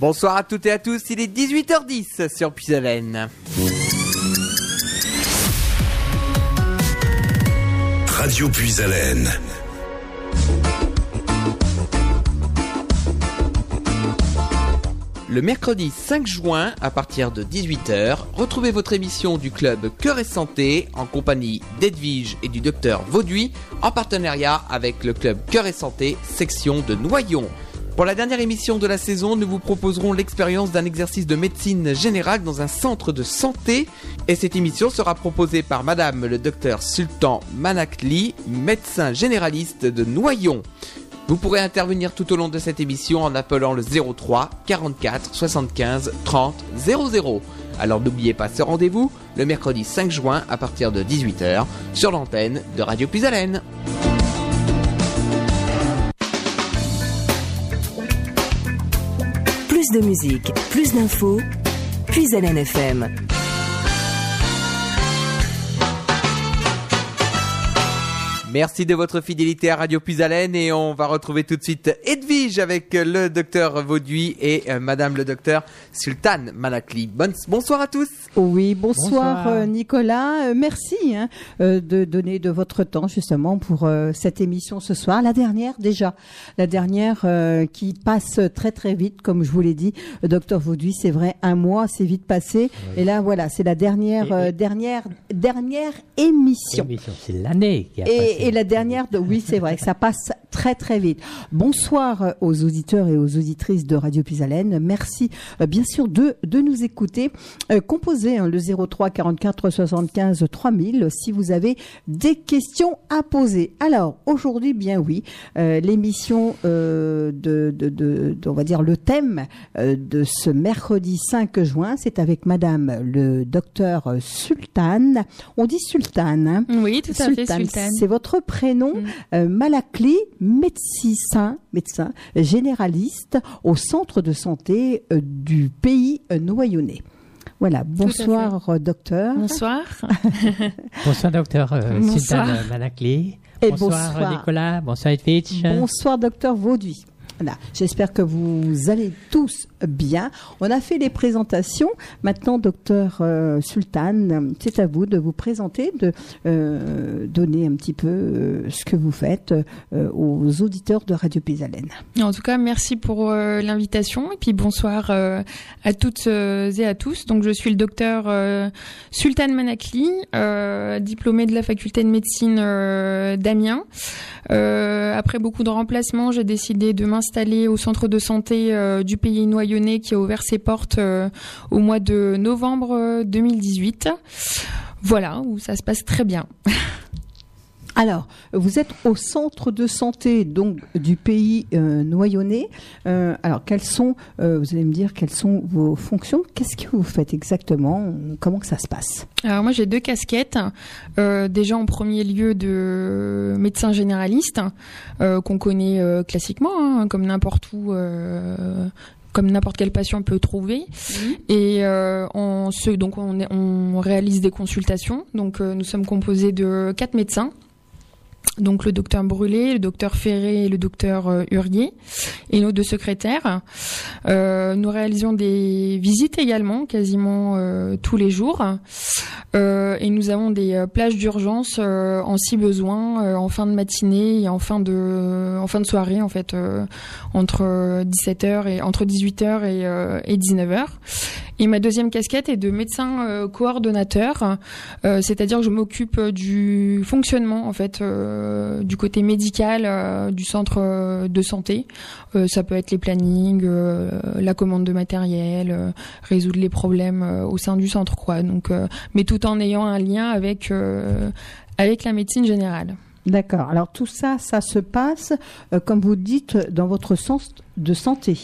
Bonsoir à toutes et à tous, il est 18h10 sur Puisalène. Radio Puisalène. Le mercredi 5 juin, à partir de 18h, retrouvez votre émission du club Cœur et Santé en compagnie d'Edwige et du docteur Vauduit en partenariat avec le club Cœur et Santé section de Noyon. Pour la dernière émission de la saison, nous vous proposerons l'expérience d'un exercice de médecine générale dans un centre de santé. Et cette émission sera proposée par Madame le docteur Sultan Manakli, médecin généraliste de Noyon. Vous pourrez intervenir tout au long de cette émission en appelant le 03 44 75 30 00. Alors n'oubliez pas ce rendez-vous le mercredi 5 juin à partir de 18h sur l'antenne de Radio Puisalène. Plus de musique, plus d'infos, Puisalène FM. Merci de votre fidélité à Radio Puisalène et on va retrouver tout de suite Edwige avec le docteur Vauduit et euh, madame le docteur Sultan Malakli. Bonsoir à tous. Oui, bonsoir, Bonsoir. euh, Nicolas. Euh, merci hein, de donner de votre temps justement pour euh, cette émission ce soir. La dernière déjà, la dernière euh, qui passe très très vite, comme je vous l'ai dit, docteur Vauduit. C'est vrai, un mois, c'est vite passé. Et là, voilà, c'est la dernière Et- euh, et- dernière dernière émission. Émission, C'est l'année qui a Et, passé. Et la dernière, de, oui, c'est vrai que ça passe très très vite. Bonsoir euh, aux auditeurs et aux auditrices de Radio Pisalène. Merci euh, bien sûr de, de nous écouter. Euh, composez hein, le 03 44 75 3000 si vous avez des questions à poser. Alors aujourd'hui, bien oui, euh, l'émission euh, de, de, on va dire le thème de ce mercredi 5 juin, c'est avec Madame le docteur Sultan. On dit Sultan. Hein Oui, tout à fait, Sultan, Sultan. C'est votre prénom. Mm. Euh, Malakli, médecin, médecin généraliste au centre de santé euh, du pays euh, noyonnais. Voilà. Bonsoir, docteur. Bonsoir. Bonsoir, docteur euh. Sultan Manakli. Et bonsoir, bonsoir. Nicolas. Bonsoir, Edwidge. Bonsoir, docteur Vauduit. Voilà. J'espère que vous allez tous bien. On a fait les présentations. Maintenant, docteur euh, Sultan, c'est à vous de vous présenter, de euh, donner un petit peu euh, ce que vous faites aux auditeurs de Radio Pisalène. En tout cas, merci pour l'invitation et puis bonsoir à toutes et à tous. Donc, je suis le docteur Sultan Manakli, diplômé de la faculté de médecine d'Amiens. Après beaucoup de remplacements, j'ai décidé de m'installer au centre de santé du pays qui a ouvert ses portes euh, au mois de novembre euh, 2018. Voilà, où ça se passe très bien. Alors, vous êtes au centre de santé donc du pays euh, noyonnais. Euh, alors, quelles sont, euh, vous allez me dire, quelles sont vos fonctions? Qu'est-ce que vous faites exactement? Comment que ça se passe? Alors moi j'ai deux casquettes. Euh, déjà en premier lieu de médecin généraliste euh, qu'on connaît euh, classiquement, hein, comme n'importe où. Comme n'importe quel patient peut trouver. Et euh, on, se, donc on, est- on réalise des consultations. Donc euh, nous sommes composés de quatre médecins. Donc le docteur Brûlé, le docteur Ferré et le docteur euh, Hurier et nos deux secrétaires. Euh, nous réalisons des visites également, quasiment euh, tous les jours. Et nous avons des plages d'urgence en si besoin, en fin de matinée et en fin de, en fin de soirée en fait, entre 17h et entre 18h et, et 19h. Et ma deuxième casquette est de médecin euh, coordonnateur, euh, c'est-à-dire que je m'occupe euh, du fonctionnement en fait euh, du côté médical euh, du centre euh, de santé. Ça peut être les plannings, la commande de matériel, résoudre les problèmes au sein du centre quoi. Donc mais tout en ayant un lien avec avec la médecine générale. D'accord. Alors tout ça, ça se passe, comme vous dites, dans votre centre de santé,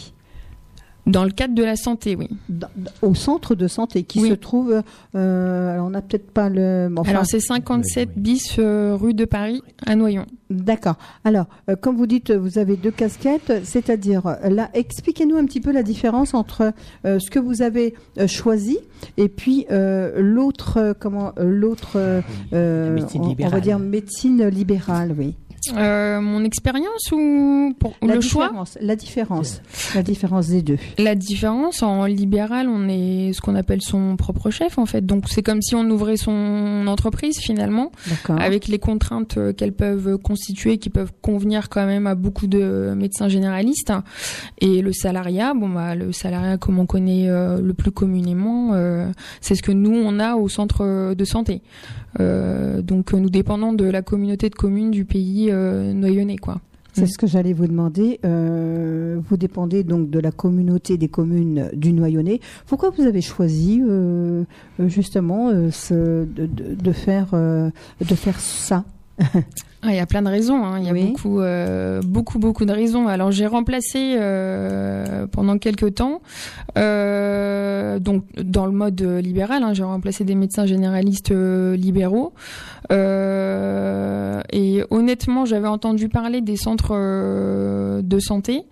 Dans le cadre de la santé, oui. dans- au centre de santé qui Oui. se trouve. euh, alors on n'a peut-être pas le. enfin, Alors c'est 57 bis euh, rue de Paris à Noyon. D'accord. Alors, euh, comme vous dites, vous avez deux casquettes, c'est-à-dire euh, là, expliquez-nous un petit peu la différence entre euh, ce que vous avez euh, choisi et puis euh, l'autre, comment, l'autre, médecine on- on, va dire médecine libérale, oui. Euh, mon expérience ou pour la le choix La différence. La différence des deux. La différence en libéral, on est ce qu'on appelle son propre chef en fait. Donc c'est comme si on ouvrait son entreprise finalement, avec les contraintes qu'elles peuvent constituer, qui peuvent convenir quand même à beaucoup de médecins généralistes. Et le salariat, bon bah le salariat comme on connaît euh, le plus communément, euh, c'est ce que nous on a au centre de santé. Euh, donc nous dépendons de la communauté de communes du pays euh, noyonnais quoi. C'est ce que j'allais vous demander. Euh, vous dépendez donc de la communauté des communes du Noyonnais. Pourquoi vous avez choisi euh, justement euh, ce- de, faire de faire ça? il y a plein de raisons. hein. Il y a Oui. beaucoup, euh, beaucoup, beaucoup de raisons. Alors j'ai remplacé euh, pendant quelques temps, euh, donc dans le mode euh, libéral, hein, j'ai remplacé des médecins généralistes euh, libéraux. Euh, et honnêtement, j'avais entendu parler des centres de santé,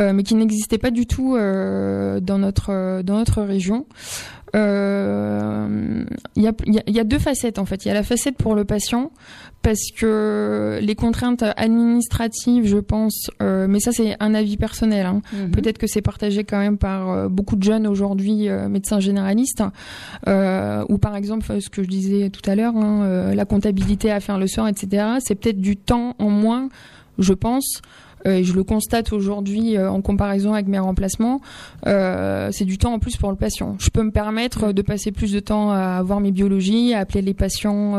euh, mais qui n'existaient pas du tout euh, dans notre dans notre région. Euh, Il y, a, il y a- il y a deux facettes en fait. Il y a la facette pour le patient parce que les contraintes administratives, je pense, euh, mais ça c'est un avis personnel. hein. Peut-être que c'est partagé quand même par euh, beaucoup de jeunes aujourd'hui euh, médecins généralistes, euh, ou par exemple euh, ce que je disais tout à l'heure, hein, euh, la comptabilité à faire le soir, etc. C'est peut-être du temps en moins, je pense. Euh, Et je le constate aujourd'hui euh, en comparaison avec mes remplacements, euh, c'est du temps en plus pour le patient. Je peux me permettre de passer plus de temps à voir mes biologies, à appeler les patients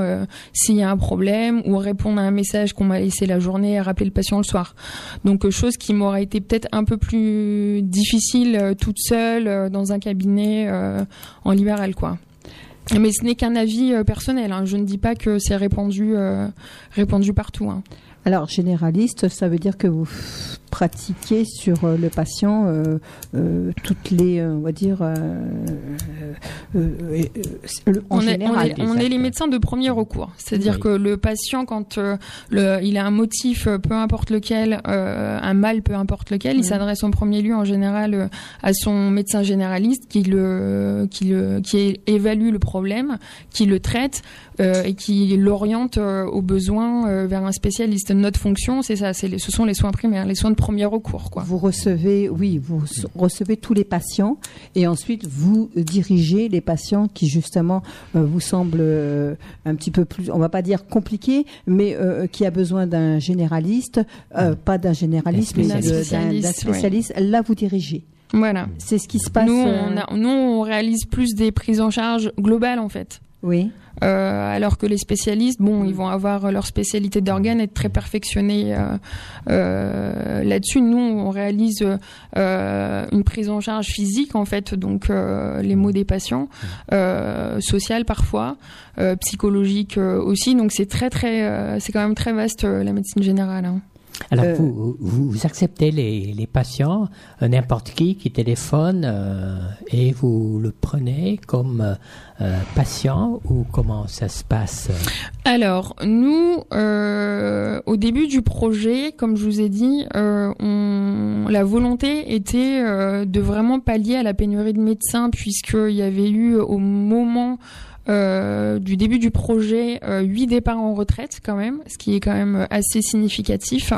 s'il y a un problème ou répondre à un message qu'on m'a laissé la journée et rappeler le patient le soir. Donc chose qui m'aurait été peut-être un peu plus difficile toute seule dans un cabinet en libéral quoi. Mais ce n'est qu'un avis euh, personnel. hein. Je ne dis pas que c'est répandu, euh, répandu partout. hein. Alors généraliste, ça veut dire que vous pratiquez sur euh, le patient euh, euh, toutes les, on va dire, euh, euh, euh, euh, en on, est, on, général. est, on est les médecins de premier recours. C'est-à-dire Oui. que le patient, quand euh, le, il a un motif, peu importe lequel, euh, un mal, peu importe lequel, il Mhm. s'adresse en premier lieu en général euh, à son médecin généraliste qui le, qui le, qui évalue le problème, qui le traite euh, et qui l'oriente euh, aux besoins euh, vers un spécialiste. Notre fonction, c'est ça, c'est les- ce sont les soins primaires, les soins de premier recours, quoi. Vous recevez, oui, vous recevez tous les patients et ensuite vous dirigez les patients qui justement euh, vous semblent euh, un petit peu plus, on va pas dire compliqués, mais euh, qui a besoin d'un généraliste, euh, pas d'un généraliste, mais D'un d'un spécialiste, ouais. spécialiste. Là, vous dirigez. Voilà. C'est ce qui se passe. Nous, on a- nous, on réalise plus des prises en charge globales, en fait. Oui. Euh, alors que les spécialistes, bon, ils vont avoir leur spécialité d'organes, être très perfectionnés euh, euh, là-dessus. Nous, on réalise une prise en charge physique, en fait, donc les maux des patients, euh, sociale parfois, psychologique aussi. Donc c'est très, très, c'est quand même très vaste la médecine générale. hein. Alors, Euh, vous, vous, vous acceptez les, les patients, euh, n'importe qui qui téléphone, euh, et vous le prenez comme euh, patient ou comment ça se passe Alors, nous, euh, au début du projet, comme je vous ai dit, euh, on, la volonté était euh, de vraiment pallier à la pénurie de médecins, puisqu'il y avait eu au moment euh, du début du projet euh, huit départs en retraite quand même, ce qui est quand même assez significatif.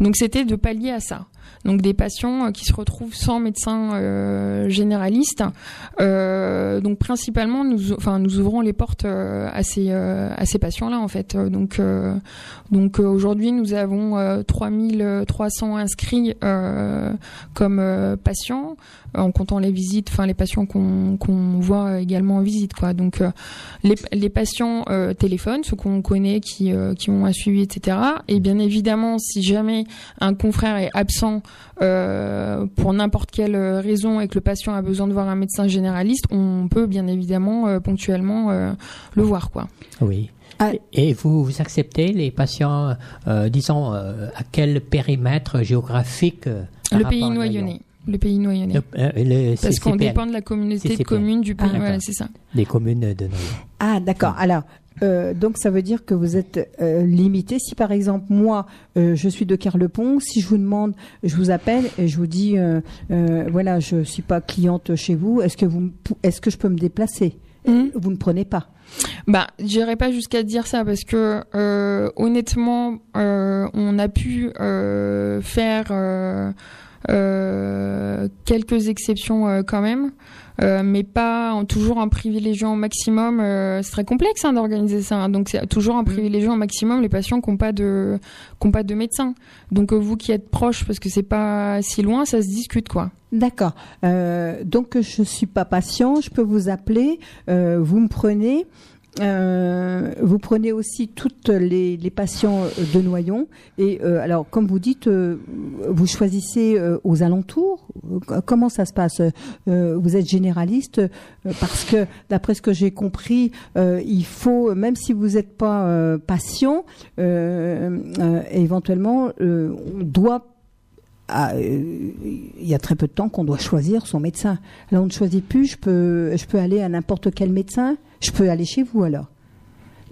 Donc c'était de pallier à ça. Donc des patients euh, qui se retrouvent sans médecin euh, généraliste. Euh, donc principalement, nous, ouvrons les portes euh, à ces euh, patients-là en fait. Euh, Donc euh, donc euh, aujourd'hui, nous avons euh, 3300 inscrits euh, comme euh, patients, en comptant les visites, enfin les patients qu'on voit également en visite quoi. Donc euh, les, les patients euh, téléphonent, ceux qu'on connaît, qui euh, qui ont un suivi, etc. Et bien évidemment, si jamais un confrère est absent euh, pour n'importe quelle raison et que le patient a besoin de voir un médecin généraliste, on peut bien évidemment euh, ponctuellement euh, le voir quoi. Oui. Ah. Et vous, vous acceptez les patients, euh, disons, euh, à quel périmètre géographique euh, Le pays noyonnais. Le pays noyonnais. Le- euh, le Parce qu'on dépend de la communauté de communes du pays. Ah, voilà, c'est ça. des communes de Noyon. Ah, d'accord. Alors, euh, donc ça veut dire que vous êtes euh, limité. Si par exemple moi, euh, je suis de Carlepont, si je vous demande, je vous appelle et je vous dis, euh, euh, voilà, je suis pas cliente chez vous. Est-ce que vous, est-ce que je peux me déplacer? Mhm. vous ne prenez pas. Bah, j'irai pas jusqu'à dire ça parce que euh, honnêtement, euh, on a pu euh, faire quelques exceptions euh, quand même, euh, mais pas en toujours en privilégiant au maximum. euh, c'est très complexe hein, d'organiser ça, hein. donc c'est toujours en privilégiant au maximum les patients qui n'ont pas de qui ont pas de médecin. Donc euh, vous qui êtes proche, parce que c'est pas si loin, ça se discute quoi. D'accord. Euh, donc je suis pas patient, je peux vous appeler, euh, vous me prenez. Euh, vous prenez aussi toutes les, les patients de Noyon et euh, alors comme vous dites euh, vous choisissez euh, aux alentours comment ça se passe? Euh, vous êtes généraliste euh, parce que d'après ce que j'ai compris il faut même si vous n'êtes pas patient éventuellement on doit ah, euh, il y a très peu de temps qu'on doit choisir son médecin. Là, on ne choisit plus. Je peux, je peux aller à n'importe quel médecin? Je peux aller chez vous alors.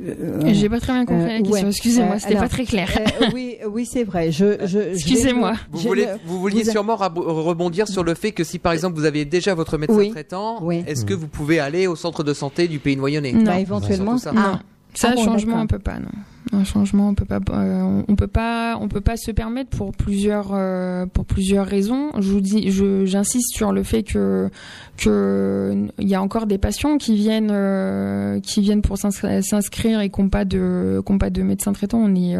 Euh, J'ai pas très bien compris euh, la question. ouais. Excusez-moi, Euh, c'était alors, pas très clair. euh, oui, oui, c'est vrai. Je, je, Excusez-moi. Vous, voulez, vouliez vous a- sûrement rebondir sur le fait que si par exemple vous avez déjà votre médecin Oui. traitant, Oui. est-ce que vous pouvez aller au centre de santé du pays noyonnais Non. Bah, éventuellement. Ça. Non. Ça, Ah bon, changement, on peut pas. Non. Un changement, on peut pas. euh, on peut pas. On peut pas se permettre pour plusieurs euh, pour plusieurs raisons. Je vous dis, je j'insiste sur le fait que que il y a encore des patients qui viennent euh, qui viennent pour s'inscri- s'inscrire et qui n'ont pas de qui ont pas de médecin traitant. On est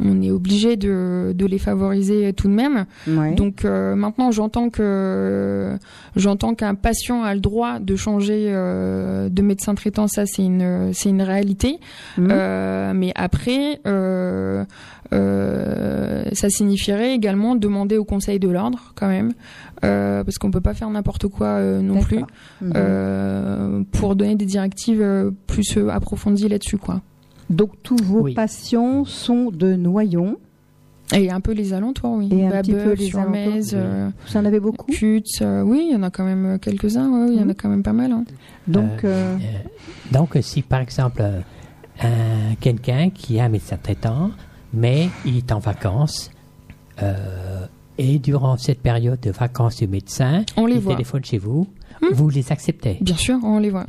on est obligé de de les favoriser tout de même. Ouais. Donc maintenant, j'entends que j'entends qu'un patient a le droit de changer de médecin traitant. Ça, c'est une c'est une réalité. Euh, mais après, euh, euh, ça signifierait également demander au Conseil de l'ordre quand même, euh, parce qu'on peut pas faire n'importe quoi euh, non plus. Mhm. euh, pour donner des directives euh, plus approfondies là-dessus, quoi. Donc tous vos Oui. patients sont de Noyon. Et un peu les alentours, oui. Et un petit peu les sur alentours. Euh, Vous en avez beaucoup. Cutts, euh, oui, il y en a quand même quelques-uns, ouais, il y en a Mhm. quand même pas mal. hein. Donc euh, Euh, donc, si par exemple, euh, un- quelqu'un qui a un médecin traitant, mais il est en vacances, euh, et durant cette période de vacances du médecin, On les téléphone chez vous, Hmm. vous les acceptez. Bien sûr, on les voit.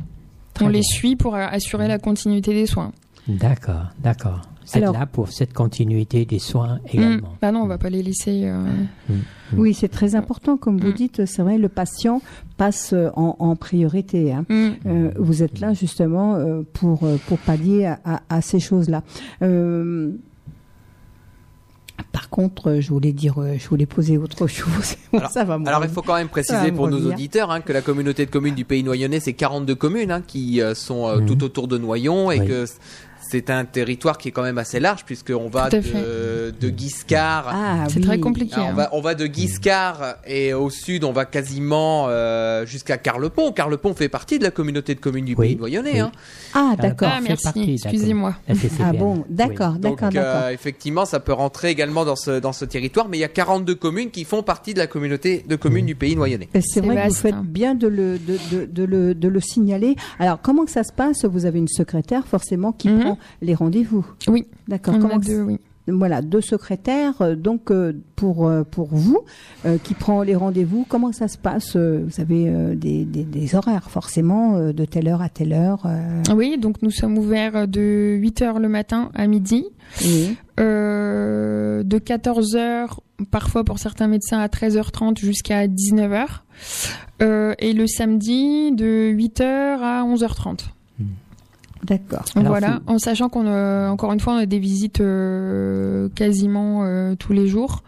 Très on les suit pour euh, assurer la continuité des soins. D'accord, d'accord. C'est Alors- là pour cette continuité des soins Mm. également. Bah non, on va pas les laisser. euh, oui, c'est très important, comme vous dites. C'est vrai, le patient passe euh, en, en priorité. Hein. Euh, vous êtes là justement euh, pour pour pallier à, à- à ces choses-là. Euh, par contre, je voulais dire, je voulais poser autre chose. Alors- ça va. me Alors il faut quand même préciser pour nos auditeurs hein, que la communauté de communes du pays noyonnais, c'est 42 communes hein, qui sont euh, tout autour de Noyon et Oui. que c'est un territoire qui est quand même assez large puisqu'on va de, de Guiscard Ah, C'est oui. très compliqué. Ah, on, hein. va, on va de Guiscard et au sud, on va quasiment euh, jusqu'à Carlepont. Carlepont fait partie de la communauté de communes du Oui, pays noyonnais. oui. Hein. Ah, d'accord. Ah, merci, excusez-moi. Ah bon, d'accord, Donc d'accord, d'accord. euh, effectivement, ça peut rentrer également dans ce, dans ce territoire, mais il y a 42 communes qui font partie de la communauté de communes du pays noyonnais. C'est vrai que vous faites bien de le, de, de, de le, de le signaler. Alors, comment que ça se passe? Vous avez une secrétaire forcément qui Mhm. prend les rendez-vous. Oui, D'accord. Comment deux, oui. Voilà, deux secrétaires. euh, Donc, euh, pour euh, pour vous, qui prend les rendez-vous, comment ça se passe Vous avez des, des, des horaires forcément de telle heure à telle heure. Oui, donc nous sommes ouverts de 8h le matin à midi, oui. euh, de 14h, parfois pour certains médecins à 13h30 jusqu'à 19h, euh, et le samedi de 8h à 11h30. D'accord. Voilà, en sachant qu'on a, encore une fois, on a des visites euh, quasiment euh, tous les jours,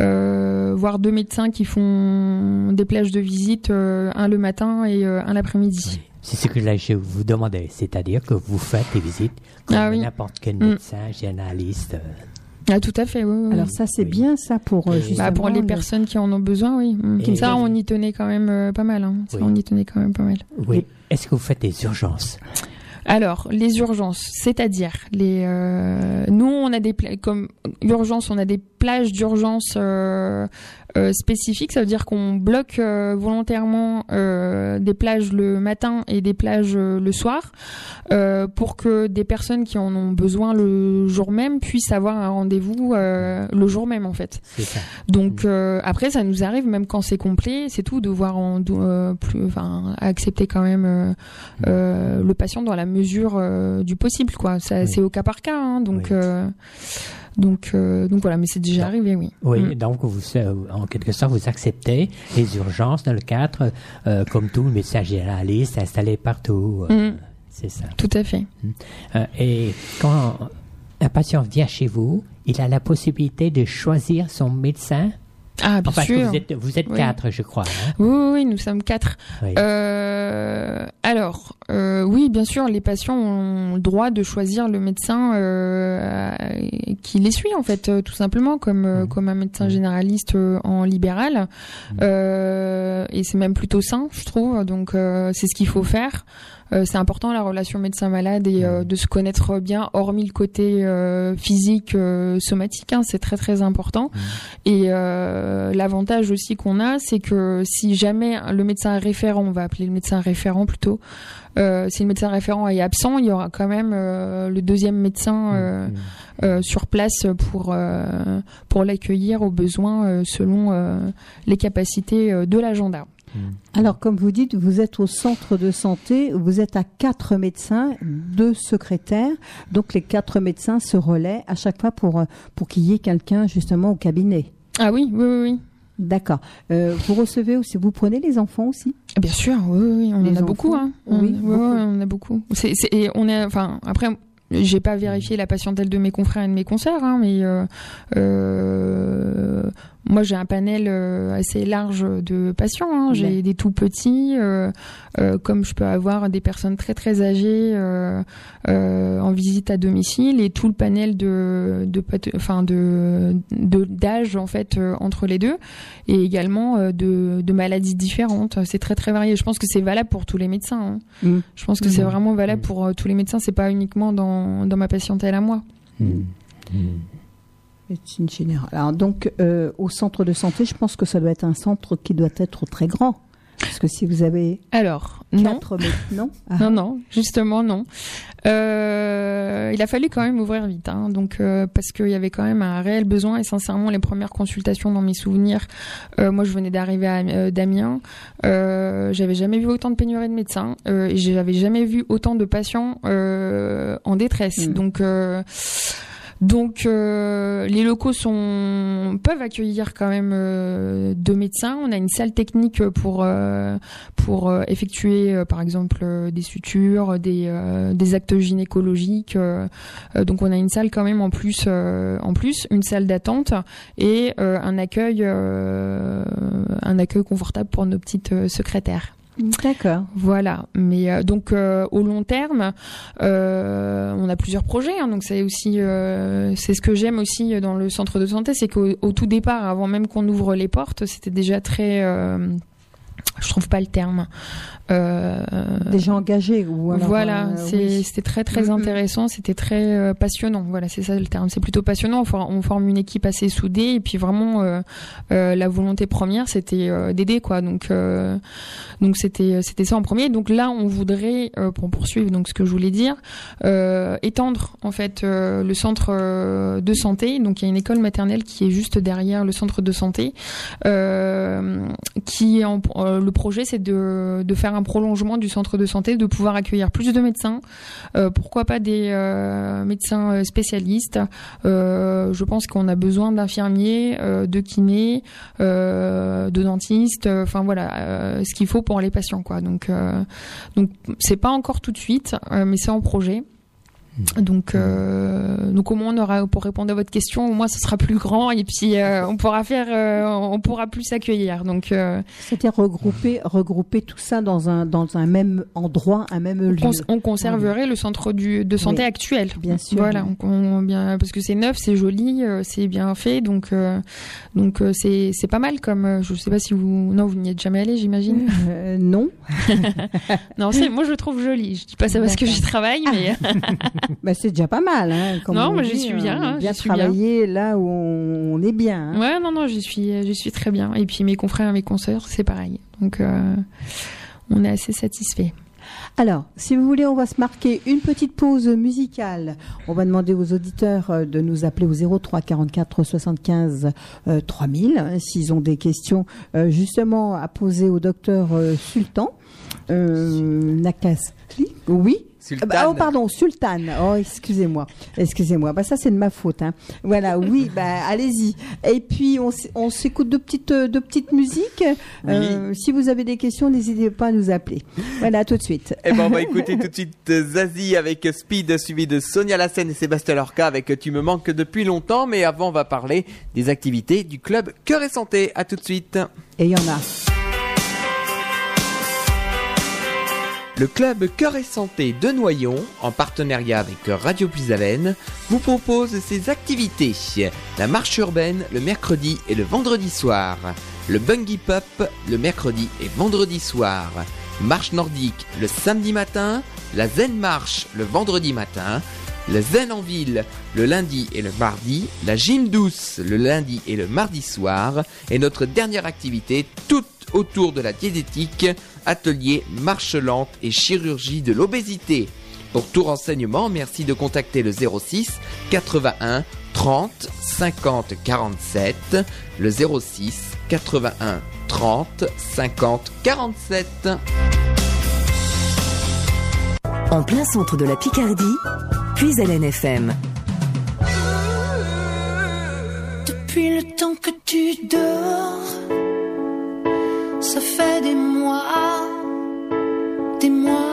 euh, voire deux médecins qui font des plages de visite, euh, un le matin et euh, un l'après-midi. Oui. C'est ce que là, je vous demandais, c'est-à-dire que vous faites des visites comme Ah oui. n'importe quel Mm. médecin, généraliste. euh, Ah, tout à fait, oui. Alors ça, c'est Oui. bien ça pour euh, Bah, justement. Bah, pour les le- personnes qui en ont besoin, oui. Mm. Et- ça, on y tenait quand même euh, pas mal. Hein. Ça, Oui. on y tenait quand même pas mal. Oui. Est-ce que vous faites des urgences? Alors, les urgences, c'est-à-dire les. euh, nous, on a des comme urgence, on a des plages d'urgence euh, euh, spécifiques. Ça veut dire qu'on bloque euh, volontairement euh, des plages le matin et des plages le soir pour que des personnes qui en ont besoin le jour même puissent avoir un rendez-vous le jour même en fait. Ça. Donc euh, après, ça nous arrive même quand c'est complet, c'est tout de voir en de- plus, enfin accepter quand même euh, le patient dans la mesure du possible, quoi. Ça, Oui. C'est au cas par cas, hein, donc Oui. Donc euh, donc voilà. Mais c'est déjà arrivé, oui. Oui, Mm. donc vous, euh, en quelque sorte, vous acceptez les urgences dans le cadre, euh, comme tout médecin généraliste installé partout. Mm. C'est ça. Tout à fait. Euh, et quand un patient vient chez vous, il a la possibilité de choisir son médecin. Ah, bien Enfin, parce que sûr. vous êtes, vous êtes Oui. quatre, je crois. hein. Oui, oui, oui, nous sommes quatre. Euh, alors, euh, oui, bien sûr, les patients ont le droit de choisir le médecin euh, qui les suit, en fait, euh, tout simplement, comme euh, Mhm. comme un médecin Mhm. généraliste euh, en libéral. Euh, et c'est même plutôt sain, je trouve. Donc, euh, c'est ce qu'il faut faire. Euh, c'est important la relation médecin-malade et euh, de se connaître bien, hormis le côté euh, physique, euh, somatique. hein, c'est très très important. Et euh, l'avantage aussi qu'on a, c'est que si jamais le médecin référent, on va appeler le médecin référent plutôt, euh, si le médecin référent est absent, il y aura quand même euh, le deuxième médecin euh, sur place pour euh, pour l'accueillir au besoin euh, selon euh, les capacités de l'agenda. Alors, comme vous dites, vous êtes au centre de santé, vous êtes à quatre médecins, deux secrétaires. Donc, les quatre médecins se relaient à chaque fois pour, euh, pour qu'il y ait quelqu'un justement au cabinet. Ah oui, oui, oui, oui. D'accord. Euh, vous recevez aussi, vous prenez les enfants aussi? Bien sûr, oui, oui, oui, on Les en a enfants beaucoup. Hein. Oui, On- ouais, beaucoup. ouais, on en a beaucoup. C'est, c'est- et on est, enfin, après, j'ai pas vérifié la patientèle de mes confrères et de mes consoeurs, hein, mais euh, euh, moi j'ai un panel euh, assez large de patients. Hein. J'ai Ouais. des tout petits, euh, euh, comme je peux avoir des personnes très très âgées euh, euh, en visite à domicile, et tout le panel de, enfin de, de d'âge en fait euh, entre les deux et également euh, de, de maladies différentes. C'est très très varié. Je pense que c'est valable pour tous les médecins. hein. Mm. Je pense que c'est Mhm. vraiment valable Mhm. pour euh, tous les médecins. C'est pas uniquement dans, dans ma patientèle à moi. Mm. Médecine générale. Alors, donc, euh, au centre de santé, je pense que ça doit être un centre qui doit être très grand. Parce que si vous avez Alors, non. quatre non Ah. Non, non, justement non. Euh, il a fallu quand même ouvrir vite, hein, donc euh, parce qu'il y avait quand même un réel besoin et sincèrement les premières consultations dans mes souvenirs, euh, moi je venais d'arriver à euh, d'Amiens, euh, j'avais jamais vu autant de pénurie de médecins euh, et j'avais jamais vu autant de patients euh, en détresse. Mm. Donc euh, donc euh, les locaux peuvent accueillir quand même euh, deux médecins. On a une salle technique pour euh, pour euh, effectuer par exemple des sutures, des des actes gynécologiques. donc on a une salle quand même en plus en plus une salle d'attente et un accueil un accueil confortable pour nos petites secrétaires. D'accord. Voilà, mais euh, donc euh, au long terme, euh, on a plusieurs projets. hein, donc c'est aussi, c'est ce que j'aime aussi dans le centre de santé, c'est qu'au au tout départ, avant même qu'on ouvre les portes, c'était déjà très, je trouve pas le terme. Euh, Déjà engagés ou alors, voilà, euh, oui. c'était très très Mhm. intéressant, c'était très euh, passionnant. Voilà, c'est ça le terme. C'est plutôt passionnant. On, for- on forme une équipe assez soudée et puis vraiment euh, euh, la volonté première, c'était euh, d'aider quoi. Donc euh, donc c'était c'était ça en premier. Donc là, on voudrait euh, pour poursuivre donc ce que je voulais dire, euh, étendre en fait euh, le centre de santé. Donc il y a une école maternelle qui est juste derrière le centre de santé. Euh, qui en- euh, le projet, c'est de de faire un prolongement du centre de santé, de pouvoir accueillir plus de médecins. Euh, pourquoi pas des euh, médecins euh, spécialistes. Je pense qu'on a besoin d'infirmiers, de kinés, de dentistes. Enfin voilà, ce qu'il faut pour les patients quoi. Donc donc c'est pas encore tout de suite, mais c'est en projet. Donc, euh, donc au moins on aura pour répondre à votre question, au moins ce sera plus grand et puis euh, on pourra faire, euh, on pourra plus accueillir. Donc euh, C'est-à-dire regrouper, regrouper tout ça dans un, dans un même endroit, un même lieu. on conserverait le centre du, de santé Oui. actuel. Bien sûr. Voilà, on, on- bien parce que c'est neuf, c'est joli, c'est bien fait, donc euh, donc c'est c'est pas mal comme. je sais pas si vous non vous n'y êtes jamais allé, j'imagine. Euh, non. non, c'est moi je le trouve joli. Je dis pas ça parce que j'y travaille, mais Bah, c'est déjà pas mal. Hein, comme Non, on moi, j'y dit, suis hein, bien, hein, bien j'y suis bien. là où on, est bien. hein. Ouais, non, non, j'y suis, j'y suis très bien. Et puis mes confrères et mes consoeurs, c'est pareil. Donc, euh, on est assez satisfaits. Alors, si vous voulez, on va se marquer une petite pause musicale. On va demander aux auditeurs euh, de nous appeler au 03 44 75 euh, 3000 hein, s'ils ont des questions euh, justement à poser au docteur euh, Sultan. Euh, Nakasli Oui Ah oh pardon, Sultan. Oh excusez-moi, excusez-moi. Bah ça c'est de ma faute. Hein. Voilà, oui, bah allez-y. Et puis on, s'écoute de petites euh, de petites musiques. Euh, Si vous avez des questions, n'hésitez pas à nous appeler. Voilà, à tout de suite. Eh ben, on va écouter tout de suite euh, Zazie avec Speed, suivi de Sonia Lassen et Sébastien Lorca avec Tu me manques depuis longtemps. Mais avant, on va parler des activités du club Cœur et Santé. À tout de suite. Et il y en a. Le club Cœur et Santé de Noyon, en partenariat avec Radio Puisalène, vous propose ses activités. La marche urbaine le mercredi et le vendredi soir. Le bungee pop le mercredi et vendredi soir. Marche nordique le samedi matin. La zen marche le vendredi matin. Le zen en ville le lundi et le mardi. La gym douce le lundi et le mardi soir. Et notre dernière activité, toute autour de la diététique, atelier marche lente et chirurgie de l'obésité. Pour tout renseignement, merci de contacter le 06 81 30 50 47, le 06 81 30 50 47. En plein centre de la Picardie, puis à l'NFM. Depuis le temps que tu dors, ça fait des mois, des mois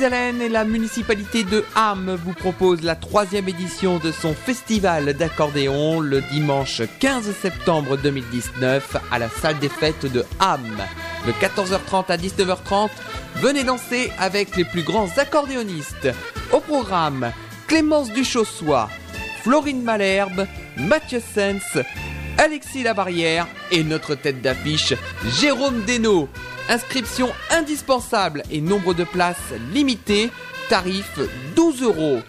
Et la municipalité de Ham vous proposent la troisième édition de son festival d'accordéon le dimanche 15 septembre 2019 à la salle des fêtes de Ham. De 14h30 à 19h30, venez danser avec les plus grands accordéonistes. Au programme, Clémence Duchossois, Florine Malherbe, Mathieu Sens, Alexis Labarrière et notre tête d'affiche, Jérôme Desnaux. Inscription indispensable et nombre de places limité, tarif 12 euros.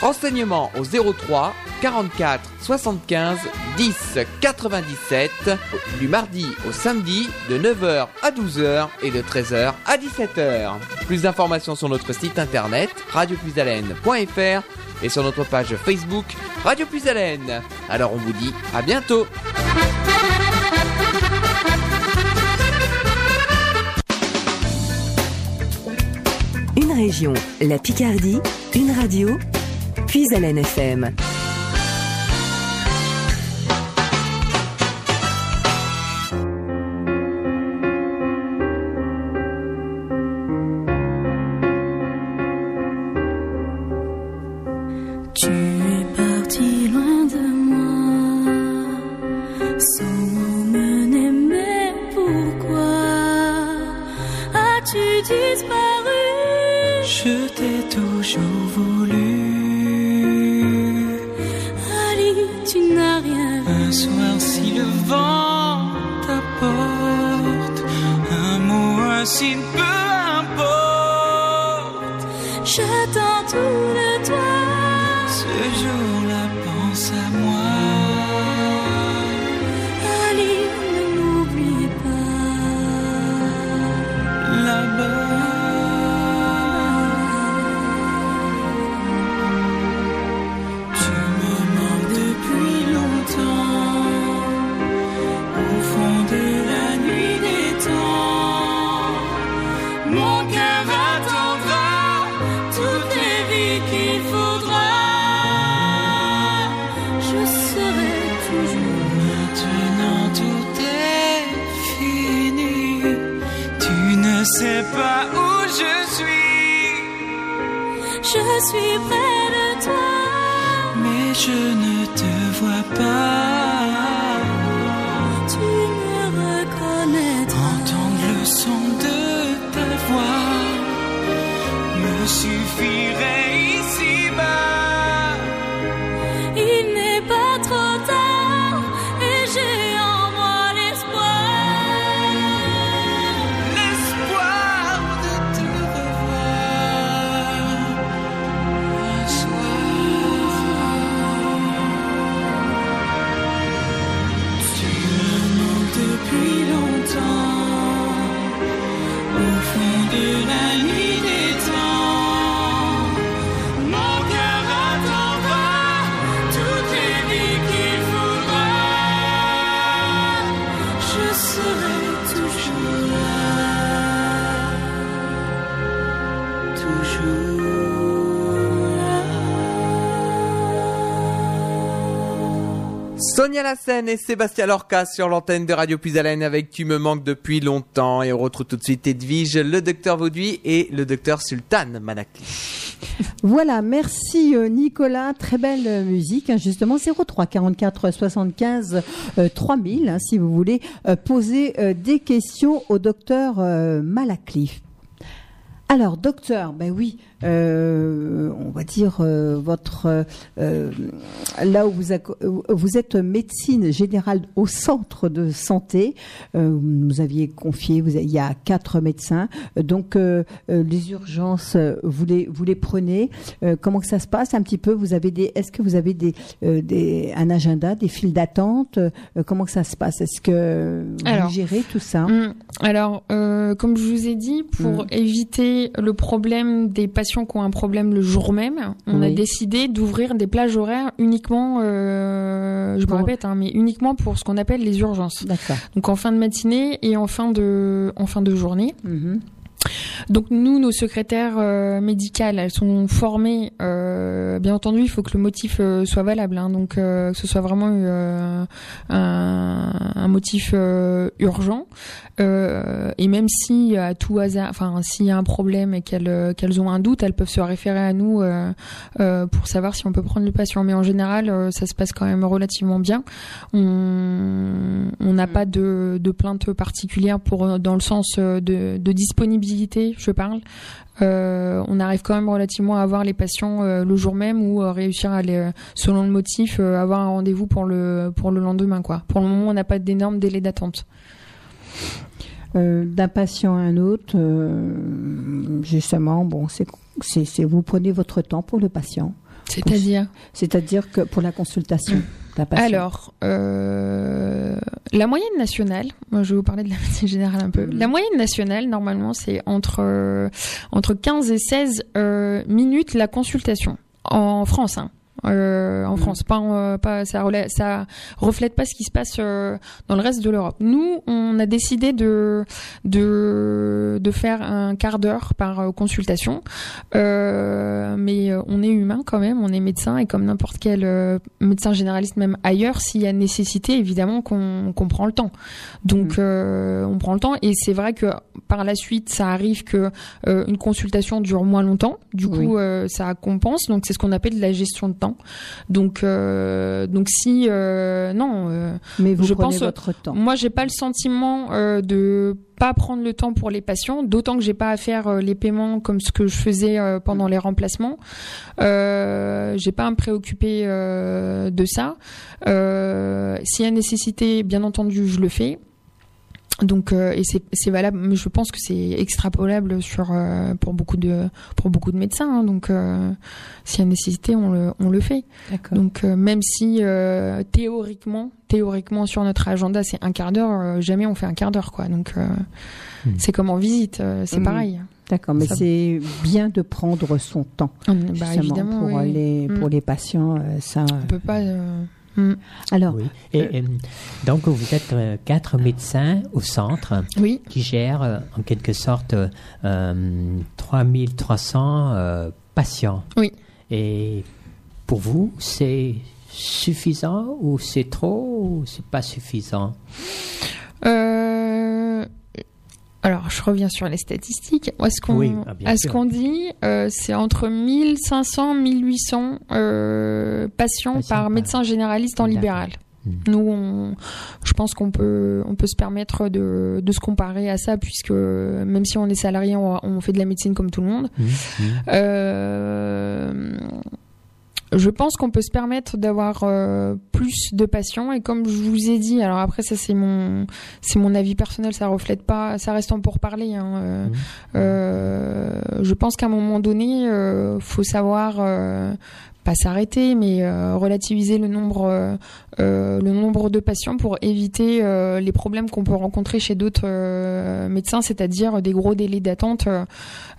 Renseignements au 03 44 75 10 97 du mardi au samedi de 9h à 12h et de 13h à 17h. Plus d'informations sur notre site internet radiopuisalène.fr et sur notre page Facebook Radio Puisalène. Alors on vous dit à bientôt. Une région, la Picardie, une radio, puis à FM. Je suis près de toi. mais je ne te vois pas. Tu me reconnaîtras. Entendre le son de ta voix me suffirait Sonia Lassen et Sébastien Lorca sur l'antenne de Radio Puisalène avec Tu me manques depuis longtemps et on retrouve tout de suite Edwige, le docteur Vauduit et le docteur Sultan Manakli. Voilà, merci euh, Nicolas, très belle euh, musique, hein, justement 03 44 75 euh, 3000 hein, si vous voulez euh, poser des questions au docteur Malacliffe. Alors, docteur, ben oui, euh, on va dire euh, votre euh, là où vous, êtes médecine générale au centre de santé. Vous nous aviez confié, vous avez- il y a quatre médecins, donc les urgences, vous les vous les prenez. Comment que ça se passe un petit peu? Vous avez des, est-ce que vous avez des, des un agenda, des files d'attente? Comment que ça se passe? Est-ce que vous Alors, gérez tout ça? Hum, Alors, euh, comme je vous ai dit, pour Mm. éviter le problème des patients qui ont un problème le jour même, on a décidé d'ouvrir des plages horaires uniquement, euh, je me répète, hein, mais uniquement pour ce qu'on appelle les urgences. Donc en fin de matinée et en fin de, en fin de journée. Mhm. Donc nous, nos secrétaires euh, médicales, elles sont formées. euh, bien entendu, il faut que le motif euh, soit valable, hein, donc que ce soit vraiment un, un motif urgent. Et même si à tout hasard, enfin s'il y a un problème et qu'elles qu'elles ont un doute, elles peuvent se référer à nous pour savoir si on peut prendre le patient. Mais en général, ça se passe quand même relativement bien. On on n'a pas de, de plainte particulière pour dans le sens de, de disponibilité, je parle. Euh, on arrive quand même relativement à avoir les patients euh, le jour même ou euh, réussir à les, selon le motif, avoir un rendez-vous pour le pour le lendemain quoi. Pour le moment, on n'a pas d'énormes délais d'attente. D'un patient à un autre, justement, bon, c'est, c'est, c'est- vous prenez votre temps pour le patient. C'est-à-dire? C'est-à-dire que pour la consultation Alors, euh, la moyenne nationale, moi je vais vous parler de la médecine générale un peu. La moyenne nationale, normalement, c'est entre, euh, entre 15 et 16 euh, minutes la consultation. En France, hein. Euh, en France, pas, en, euh, pas ça, relè- ça reflète pas ce qui se passe euh, dans le reste de l'Europe. Nous, on a décidé de de de faire un quart d'heure par consultation, Euh, mais on est humain quand même, on est médecin et comme n'importe quel médecin généraliste même ailleurs, s'il y a nécessité, évidemment qu'on prend le temps. Donc euh, on prend le temps et c'est vrai que par la suite, ça arrive que une consultation dure moins longtemps. Du coup, ça compense. Donc c'est ce qu'on appelle de la gestion de temps. Donc euh, donc si euh, non. euh, Mais vous je prenez pense- votre temps. moi, j'ai pas le sentiment de pas prendre le temps pour les patients, d'autant que j'ai pas à faire les paiements comme ce que je faisais pendant les remplacements. Euh, j'ai pas à me préoccuper de ça. Euh, S'il y a nécessité, bien entendu, je le fais. Donc euh, et c'est c'est valable, mais je pense que c'est extrapolable sur euh, pour beaucoup de pour beaucoup de médecins. hein. donc euh, s'il y a nécessité, on le on le fait. D'accord. Donc euh, même si euh, théoriquement, théoriquement sur notre agenda c'est un quart d'heure, euh, jamais on fait un quart d'heure quoi. Donc euh, Hmm. c'est comme en visite, euh, c'est Hmm. pareil. D'accord, mais c'est bien de prendre son temps, On, bah, justement, évidemment, pour, oui. les, pour les patients. euh, ça, on peut pas. Euh, hmm. Alors, Oui. Et, et, donc, vous êtes euh, quatre médecins au centre Oui, qui gèrent euh, en quelque sorte euh, euh, 3300 euh, patients. Oui. Et pour vous, c'est suffisant ou c'est trop ou c'est pas suffisant? Euh, alors, je reviens sur les statistiques. Est-ce qu'on Oui, ah, est-ce qu'on dit euh, c'est entre 1500 1800 euh, patients Patients par médecin généraliste en libéral. Hmm. Nous, on, je pense qu'on peut, on peut se permettre de, de se comparer à ça, puisque même si on est salarié, on, on fait de la médecine comme tout le monde. Mhm, mhm. Euh, je pense qu'on peut se permettre d'avoir euh, plus de patients et comme je vous ai dit, alors après ça c'est mon c'est mon avis personnel, ça reflète pas, ça reste en pour parler. Hein, euh, Mhm. euh, je pense qu'à un moment donné, euh, faut savoir euh, pas s'arrêter, mais euh, relativiser le nombre euh, euh, le nombre de patients pour éviter les problèmes qu'on peut rencontrer chez d'autres médecins, c'est-à-dire des gros délais d'attente.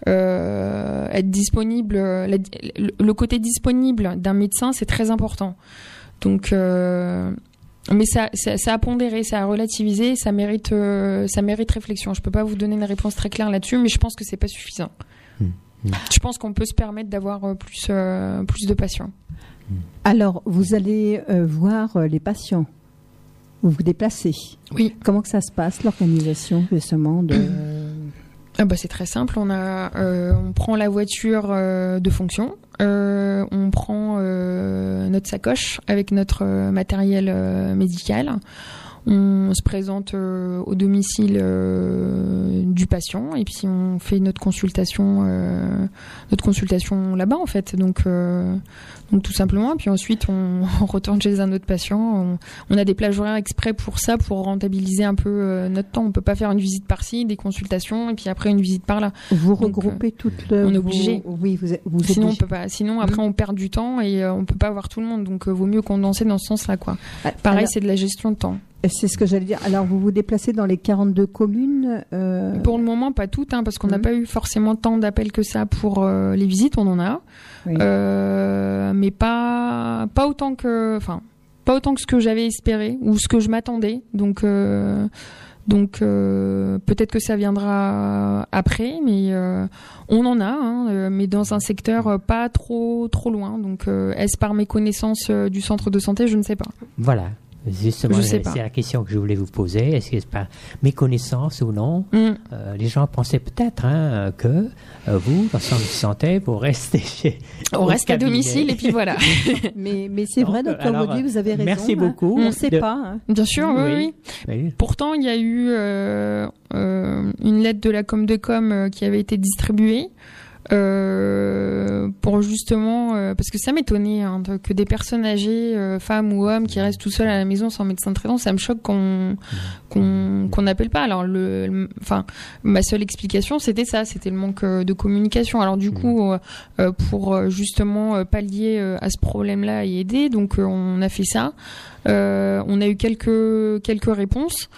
être disponible, le, côté disponible d'un médecin, c'est très important. Donc, mais ça, ça, ça a pondéré, ça a relativisé, ça mérite, ça mérite réflexion. Je peux pas vous donner une réponse très claire là-dessus, mais je pense que c'est pas suffisant. Je pense qu'on peut se permettre d'avoir euh, plus, euh, plus de patients. alors, vous allez euh, voir les patients. Vous vous déplacez. Oui. Comment que ça se passe, l'organisation, justement, de... Ah bah c'est très simple. On a, euh, on prend la voiture euh, de fonction, euh, on prend notre sacoche avec notre matériel médical. On se présente euh, au domicile euh, du patient et puis on fait notre consultation, euh, notre consultation là-bas en fait. Donc, donc tout simplement. Puis ensuite on, on retourne chez un autre patient. On, on a des plages horaires exprès pour ça, pour rentabiliser un peu euh, notre temps. On peut pas faire une visite par-ci, des consultations et puis après une visite par-là. Vous Donc, regroupez toutes le... on est obligé. Oui, vous vous Sinon on obligé. peut pas. Sinon après on perd du temps et euh, on peut pas voir tout le monde. Donc euh, vaut mieux condenser dans ce sens-là quoi. Ah, Pareil c'est de la gestion de temps. c'est ce que j'allais dire. Alors, vous vous déplacez dans les 42 communes euh, Pour le moment, pas toutes, hein, parce qu'on n'a Mhm. pas eu forcément tant d'appels que ça pour euh, les visites. On en a, Oui. Euh, mais pas pas autant que, enfin, pas autant que ce que j'avais espéré ou ce que je m'attendais. Donc, euh, Donc euh, peut-être que ça viendra après, mais euh, on en a, hein, mais dans un secteur pas trop trop loin. Donc est-ce par méconnaissance euh, du centre de santé? Je ne sais pas. Voilà. Justement, c'est la question que je voulais vous poser. Est-ce que c'est par méconnaissance ou non? Mm. Euh, Les gens pensaient peut-être hein, que euh, vous, dans le centre de santé, vous restez chez. On au reste à domicile et puis voilà. Mais, mais c'est Donc, vrai, docteur alors, Bauduit, vous avez raison. merci hein. beaucoup On ne sait de- pas. hein. Bien sûr, oui. Oui. oui. Oui. Pourtant, il y a eu euh, euh, une lettre de la com de com euh, qui avait été distribuée euh, pour justement euh, parce que ça m'étonnait hein, que des personnes âgées, euh, femmes ou hommes, qui restent tout seuls à la maison sans médecin traitant, ça me choque qu'on qu'on qu'on n'appelle pas. Alors le, le- enfin, ma seule explication c'était ça, c'était le manque euh, de communication. Alors du coup, euh, euh, pour justement pallier à ce problème-là et aider, donc on a fait ça. Euh, on a eu quelques quelques réponses.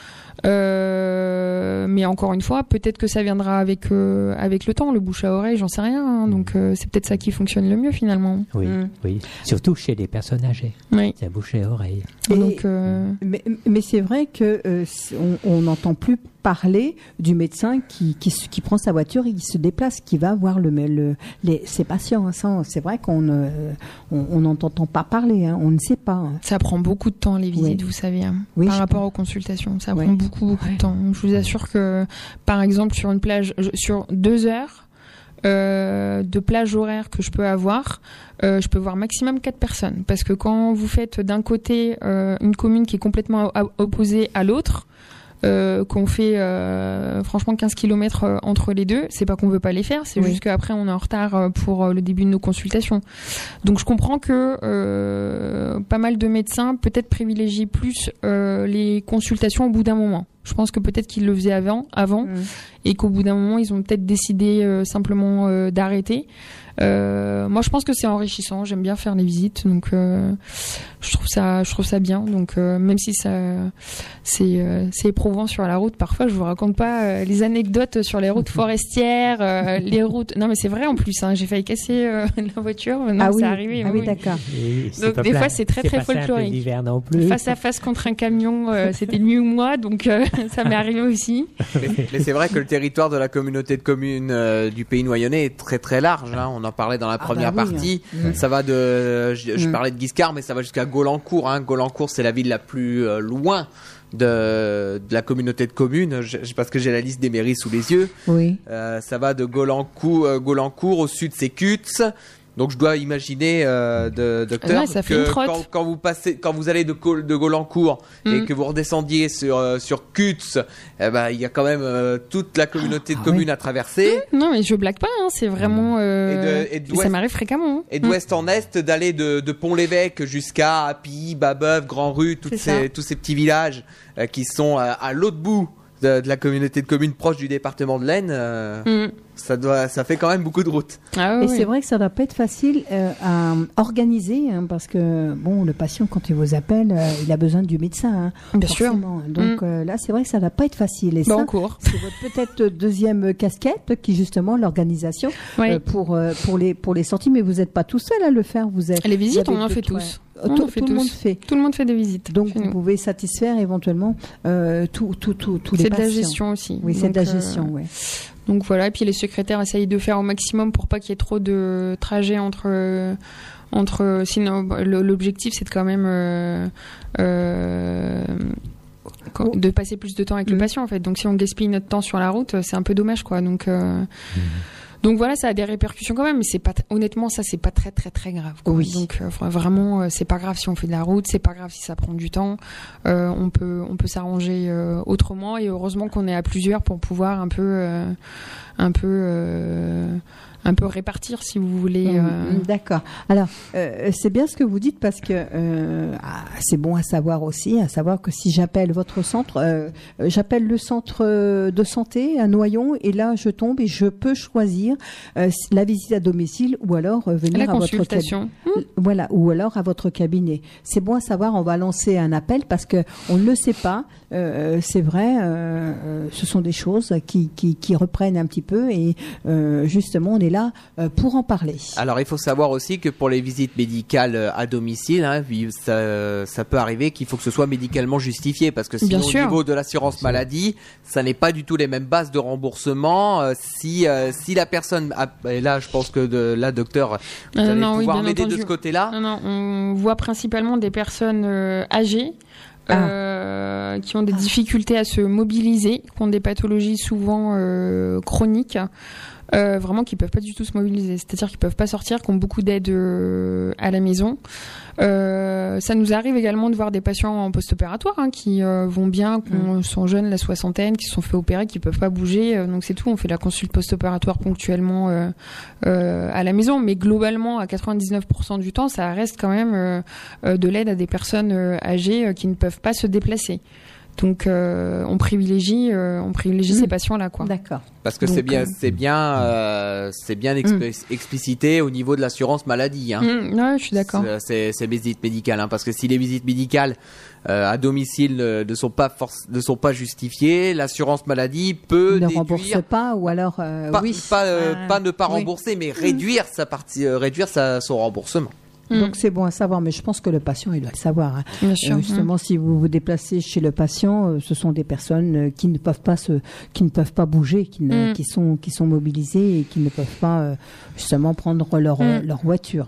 Euh, mais encore une fois, peut-être que ça viendra avec euh, avec le temps, le bouche à oreille, j'en sais rien. hein. donc euh, c'est peut-être ça qui fonctionne le mieux finalement. Oui, Mm. oui. Surtout chez les personnes âgées. Oui. Ça bouche les oreilles. Et- Donc euh, Mais, mais c'est vrai que euh, c'est- on on n'entend plus parler du médecin qui, qui, prend sa voiture et qui se déplace, qui va voir le, le, les, ses patients. hein. C'est vrai qu'on ne- on on n'entend pas parler, hein. on ne sait pas. hein. ça prend beaucoup de temps les visites, Oui. vous savez, hein, Oui, par rapport aux consultations. Ça prend beaucoup beaucoup de temps. Je vous assure que, par exemple, sur une plage, sur deux heures. euh, de plage horaire que je peux avoir, euh, je peux voir maximum quatre personnes. Parce que quand vous faites d'un côté euh, une commune qui est complètement opposée à l'autre, euh, qu'on fait euh, franchement 15 km entre les deux, c'est pas qu'on veut pas les faire, c'est Oui. juste qu'après on est en retard euh, pour euh, le début de nos consultations. Donc je comprends que euh, pas mal de médecins peut-être privilégient plus euh, les consultations au bout d'un moment. Je pense que peut-être qu'ils le faisaient avant, avant, et qu'au bout d'un moment ils ont peut-être décidé euh, simplement euh, d'arrêter. Euh, moi, je pense que c'est enrichissant. J'aime bien faire les visites, donc euh, je trouve ça, je trouve ça bien. Donc euh, même si ça, c'est, euh, c'est éprouvant sur la route. Parfois, je vous raconte pas euh, les anecdotes sur les routes forestières, euh, les routes. Non, mais c'est vrai en plus. Hein, j'ai failli casser euh, la voiture. Non, ah c'est oui, arrivé. ah oui, oui, oui. d'accord. Donc, des plein- fois, c'est très, très folklorique. l'hiver non plus. Face à face contre un camion, euh, c'était lui ou moi, donc euh, ça m'est arrivé aussi. Mais, mais c'est vrai que le territoire de la communauté de communes euh, du pays noyonnais est très très large. hein. On en parlait dans la première bah oui, partie. hein. Ça va de, je, je Mm. parlais de Guiscard, mais ça va jusqu'à Golancourt. Hein. Golancourt, c'est la ville la plus euh, loin de, de la communauté de communes. Je- parce que j'ai la liste des mairies sous les yeux. Oui. Euh, ça va de Golancourt, Golancourt au sud, c'est Cutts. Donc je dois imaginer, euh, de, docteur, Ouais, ça fait que quand, quand vous passez, quand vous allez de, de Golancourt et Mm. que vous redescendiez sur euh, sur Cutts, eh ben il y a quand même euh, toute la communauté de Ah communes à traverser. Non, mais je blague pas, hein, c'est vraiment. euh, Et de- et de ça m'arrive fréquemment. hein. Et d'ouest en est, d'aller de, de Pont-l'Évêque jusqu'à Appy, Babeuf, Grand-Rue, toutes ces, tous ces petits villages euh, qui sont euh, à l'autre bout de, de la communauté de communes proche du département de l'Aisne. Ça, doit, ça fait quand même beaucoup de route. Ah, Et c'est vrai que ça doit pas être facile euh, à organiser, hein, parce que bon, le patient quand il vous appelle, euh, il a besoin du médecin, hein, Bien sûr. forcément. Donc Mm. euh, là, c'est vrai que ça doit pas être facile. Et Bah, ça, en cours. c'est votre peut-être deuxième casquette, qui est justement l'organisation Oui. euh, pour euh, pour les pour les sorties. Mais vous n'êtes pas tout seul à le faire. Vous êtes Les visites, vous on en fait tous. On tout en fait tout le monde fait. Tout le monde fait des visites. Donc vous nous. pouvez satisfaire éventuellement euh, tout, tout, tout, tous les C'est de patients. la gestion aussi. Oui, c'est de la euh, gestion, ouais. Donc voilà, et puis les secrétaires essayent de faire au maximum pour pas qu'il y ait trop de trajets entre. entre sinon, bah, l'objectif c'est de quand même euh, euh, de passer plus de temps avec le Mhm. patient en fait. Donc si on gaspille notre temps sur la route, c'est un peu dommage quoi. Donc euh, donc voilà, ça a des répercussions quand même, mais c'est pas honnêtement ça c'est pas très très très grave. quoi. Oui. Donc euh, vra- vraiment euh, c'est pas grave si on fait de la route, c'est pas grave si ça prend du temps. Euh, on peut on peut s'arranger euh, autrement et heureusement qu'on est à plusieurs pour pouvoir un peu euh, un peu euh, un peu répartir si vous voulez. Mm, euh, D'accord. Alors, euh, c'est bien ce que vous dites parce que euh, ah, c'est bon à savoir aussi, à savoir que si j'appelle votre centre, euh, j'appelle le centre de santé à Noyon et là je tombe et je peux choisir euh, la visite à domicile ou alors euh, venir la à votre cabinet. Voilà, ou alors à votre cabinet. C'est bon à savoir, on va lancer un appel parce que on ne le sait pas. Euh, c'est vrai, euh, euh, ce sont des choses qui, qui, qui reprennent un petit peu et euh, justement, on est là euh, pour en parler. Alors il faut savoir aussi que pour les visites médicales euh, à domicile, hein, ça, ça peut arriver qu'il faut que ce soit médicalement justifié parce que sinon au niveau de l'assurance maladie, ça n'est pas du tout les mêmes bases de remboursement. Euh, si euh, si la personne, a, et là je pense que de, là docteur, vous Euh, allez non, pouvoir m'aider de ce côté-là. Non, non, on voit principalement des personnes euh, âgées. Ah. euh, qui ont des difficultés à se mobiliser, qui ont des pathologies souvent euh, chroniques, euh, vraiment qui peuvent pas du tout se mobiliser. C'est-à-dire qu'ils peuvent pas sortir, qui ont beaucoup d'aide euh, à la maison. Euh, ça nous arrive également de voir des patients en post-opératoire hein, qui euh, vont bien, qui ont- sont jeunes, la soixantaine, qui se sont fait opérer, qui peuvent pas bouger. Donc c'est tout. On fait la consulte post-opératoire ponctuellement à la maison, mais globalement, à 99% du temps, ça reste quand même de l'aide à des personnes âgées qui ne peuvent pas se déplacer. Donc euh, on privilégie, euh, on privilégie Mm. ces patients-là, quoi. D'accord. Parce que c'est bien, euh, c'est bien, euh, c'est bien expli- explicité au niveau de l'assurance maladie. Hein. Mm, ouais, je suis d'accord. C'est- C'est ces visites médicales, hein, parce que si les visites médicales euh, à domicile ne sont pas ne sont pas justifiées, l'assurance maladie peut ne rembourse pas ou alors euh, pas, oui. pas, euh, Ah, pas ne pas oui. rembourser, mais réduire sa partie, euh, réduire sa, son remboursement. Mm. Donc c'est bon à savoir, mais je pense que le patient il doit le savoir. hein. Bien sûr. Euh, justement, si vous vous déplacez chez le patient, euh, ce sont des personnes euh, qui ne peuvent pas se, qui ne peuvent pas bouger, qui, ne- Mm. qui sont, qui sont mobilisées et qui ne peuvent pas euh, justement prendre leur, Mm. leur voiture.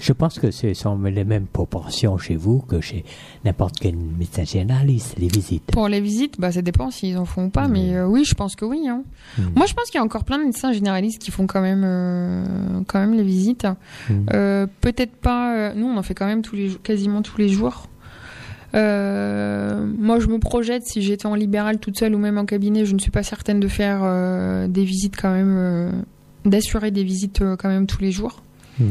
Je pense que ce sont les mêmes proportions chez vous que chez n'importe quel médecin généraliste, les visites. Pour les visites, bah ça dépend s'ils en font ou pas, mais euh, oui, je pense que oui. hein. Mm. Moi, je pense qu'il y a encore plein de médecins généralistes qui font quand même, euh, quand même les visites. Mm. Euh, Peut-être pas. euh, nous, on en fait quand même tous les, quasiment tous les jours. Euh, moi, je me projette si j'étais en libéral toute seule ou même en cabinet, je ne suis pas certaine de faire euh, des visites quand même, euh, d'assurer des visites euh, quand même tous les jours. Mm.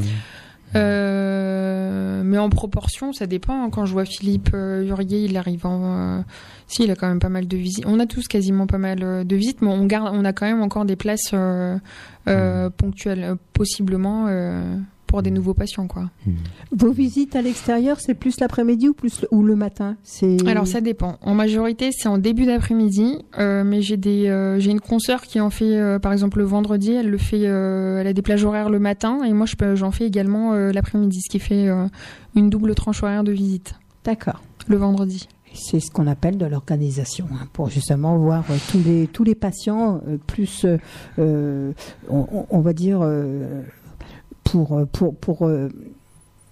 Euh, mais en proportion, ça dépend. hein. Quand je vois Philippe euh, Hurier, il arrive en. euh, si, il a quand même pas mal de visites. On a tous quasiment pas mal de visites, mais on, garde, on a quand même encore des places euh, euh, ponctuelles, possiblement euh, pour des nouveaux patients. quoi. Vos visites à l'extérieur, c'est plus l'après-midi ou plus le, ou le matin? Alors ça dépend. En majorité, c'est en début d'après-midi, euh, mais j'ai euh, une consoeur qui en fait euh, par exemple le vendredi, elle le fait euh, elle a des plages horaires le matin et moi j'en fais également l'après-midi, ce qui fait une double tranche horaire de visite D'accord. le vendredi. C'est ce qu'on appelle de l'organisation, hein, pour justement voir euh, tous les tous les patients euh, plus, euh, on, va dire pour euh, pour pour euh,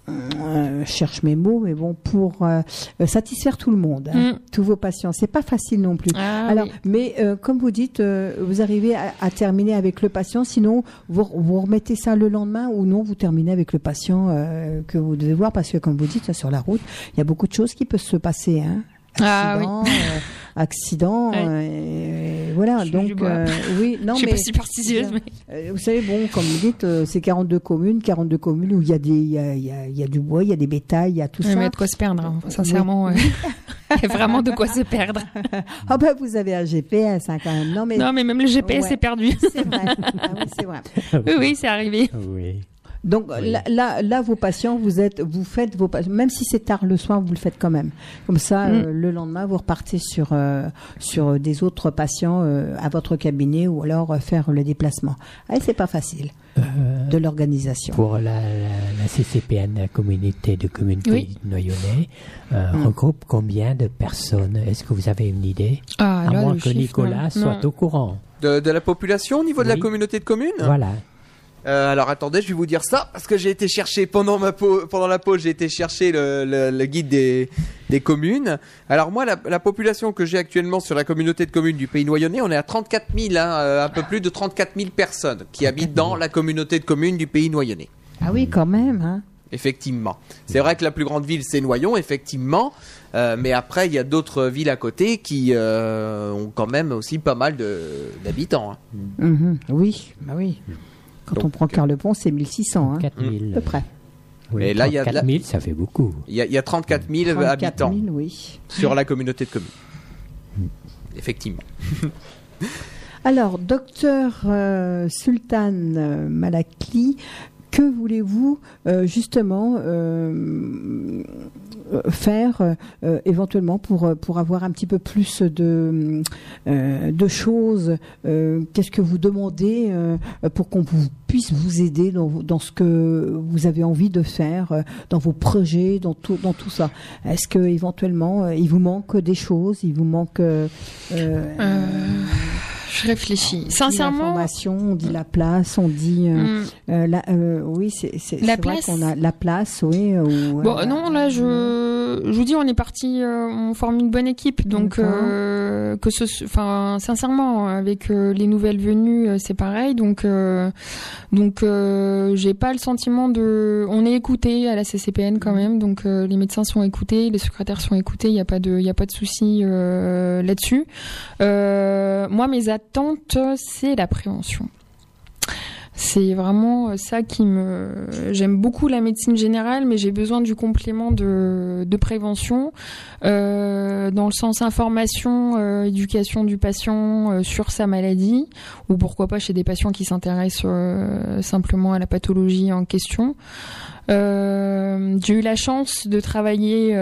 euh, je cherche mes mots, mais bon pour euh, euh, satisfaire tout le monde, hein, Mm. tous vos patients. C'est pas facile non plus. Ah, Alors, oui. mais euh, comme vous dites, euh, vous arrivez à, à terminer avec le patient, sinon vous, vous remettez ça le lendemain ou non, vous terminez avec le patient euh, que vous devez voir parce que comme vous dites, sur la route, il y a beaucoup de choses qui peuvent se passer. Hein. Ah, oui. Accident, euh, accident, euh, voilà. Je donc euh, oui, non je suis mais pas superstitieuse, mais euh, vous savez, bon, comme vous dites, euh, c'est 42 communes, 42 communes où il y a des, il y a, il y a- il y a du bois, il y a des bétails, il y a tout Ouais, mais il y ça. a de quoi se perdre. hein. Sincèrement, euh, il y a vraiment de quoi se perdre. Ah ben vous avez un GPS hein, quand même. Non mais Non, mais même le GPS Ouais. est perdu. c'est vrai. Ah oui, c'est vrai. oui, oui, c'est arrivé. Oui. Donc Oui. là, là, là, vos patients, vous êtes, vous faites vos patients, même si c'est tard le soir, vous le faites quand même. Comme ça, Mm. euh, le lendemain, vous repartez sur euh, sur des autres patients euh, à votre cabinet ou alors euh, faire le déplacement. Ah, c'est pas facile Euh, de l'organisation. Pour la, la, la CCPN, la communauté de communes Oui. noyonnais, euh, Mm. regroupe combien de personnes? Est-ce que vous avez une idée? Ah, À là, moins que chiffre, Nicolas non. soit au courant. De, de la population au niveau de la communauté de communes? Voilà. Euh, alors attendez, je vais vous dire ça parce que j'ai été chercher pendant ma pendant la pause, j'ai été chercher le, le- le guide des, des communes. Alors moi, la, la population que j'ai actuellement sur la communauté de communes du Pays Noyonnais, on est à 34 000, hein, euh, un peu plus de 34 000 personnes qui habitent dans la communauté de communes du Pays Noyonnais. Ah oui, quand même. Hein. Effectivement. C'est vrai que la plus grande ville, c'est Noyon, effectivement. Euh, mais après, il y a d'autres villes à côté qui euh, ont quand même aussi pas mal d'habitants. hein. Mhm. Oui, bah oui. Quand Donc, on prend Carlepont, c'est 1600, hein, 4000. à peu près. Oui, Et là, il y a de la- 4000, ça fait beaucoup. Il y, a, il y a 34 000 34 habitants 000, oui. sur la communauté de communes. Effectivement. Alors, docteur euh, Sultan euh, Malakli, que voulez-vous euh, justement euh, euh, faire euh, éventuellement pour euh, pour avoir un petit peu plus de euh, de choses euh, Qu'est-ce que vous demandez euh, pour qu'on puisse vous aider dans, dans ce que vous avez envie de faire, euh, dans vos projets, dans tout dans tout ça. Est-ce que éventuellement euh, il vous manque des choses Il vous manque je réfléchis. on dit Sincèrement, on dit la place, on dit euh, hum, euh, la, euh, oui, c'est La vrai place. a la place, oui. ou, Bon, non, là, je, je vous dis, on est parti, on forme une bonne équipe, donc que ce, enfin, sincèrement, avec les nouvelles venues, c'est pareil, donc, donc, j'ai pas le sentiment de, on est écouté à la CCPN quand même, donc les médecins sont écoutés, les secrétaires sont écoutés, il y a pas de, il y a pas de souci là-dessus. Moi, mes attentes, c'est la prévention. C'est vraiment euh, ça qui me. J'aime beaucoup la médecine générale, mais j'ai besoin du complément de, prévention, euh, dans le sens information, euh, éducation du patient sur sa maladie, ou pourquoi pas chez des patients qui s'intéressent simplement à la pathologie en question. J'ai eu la chance de travailler.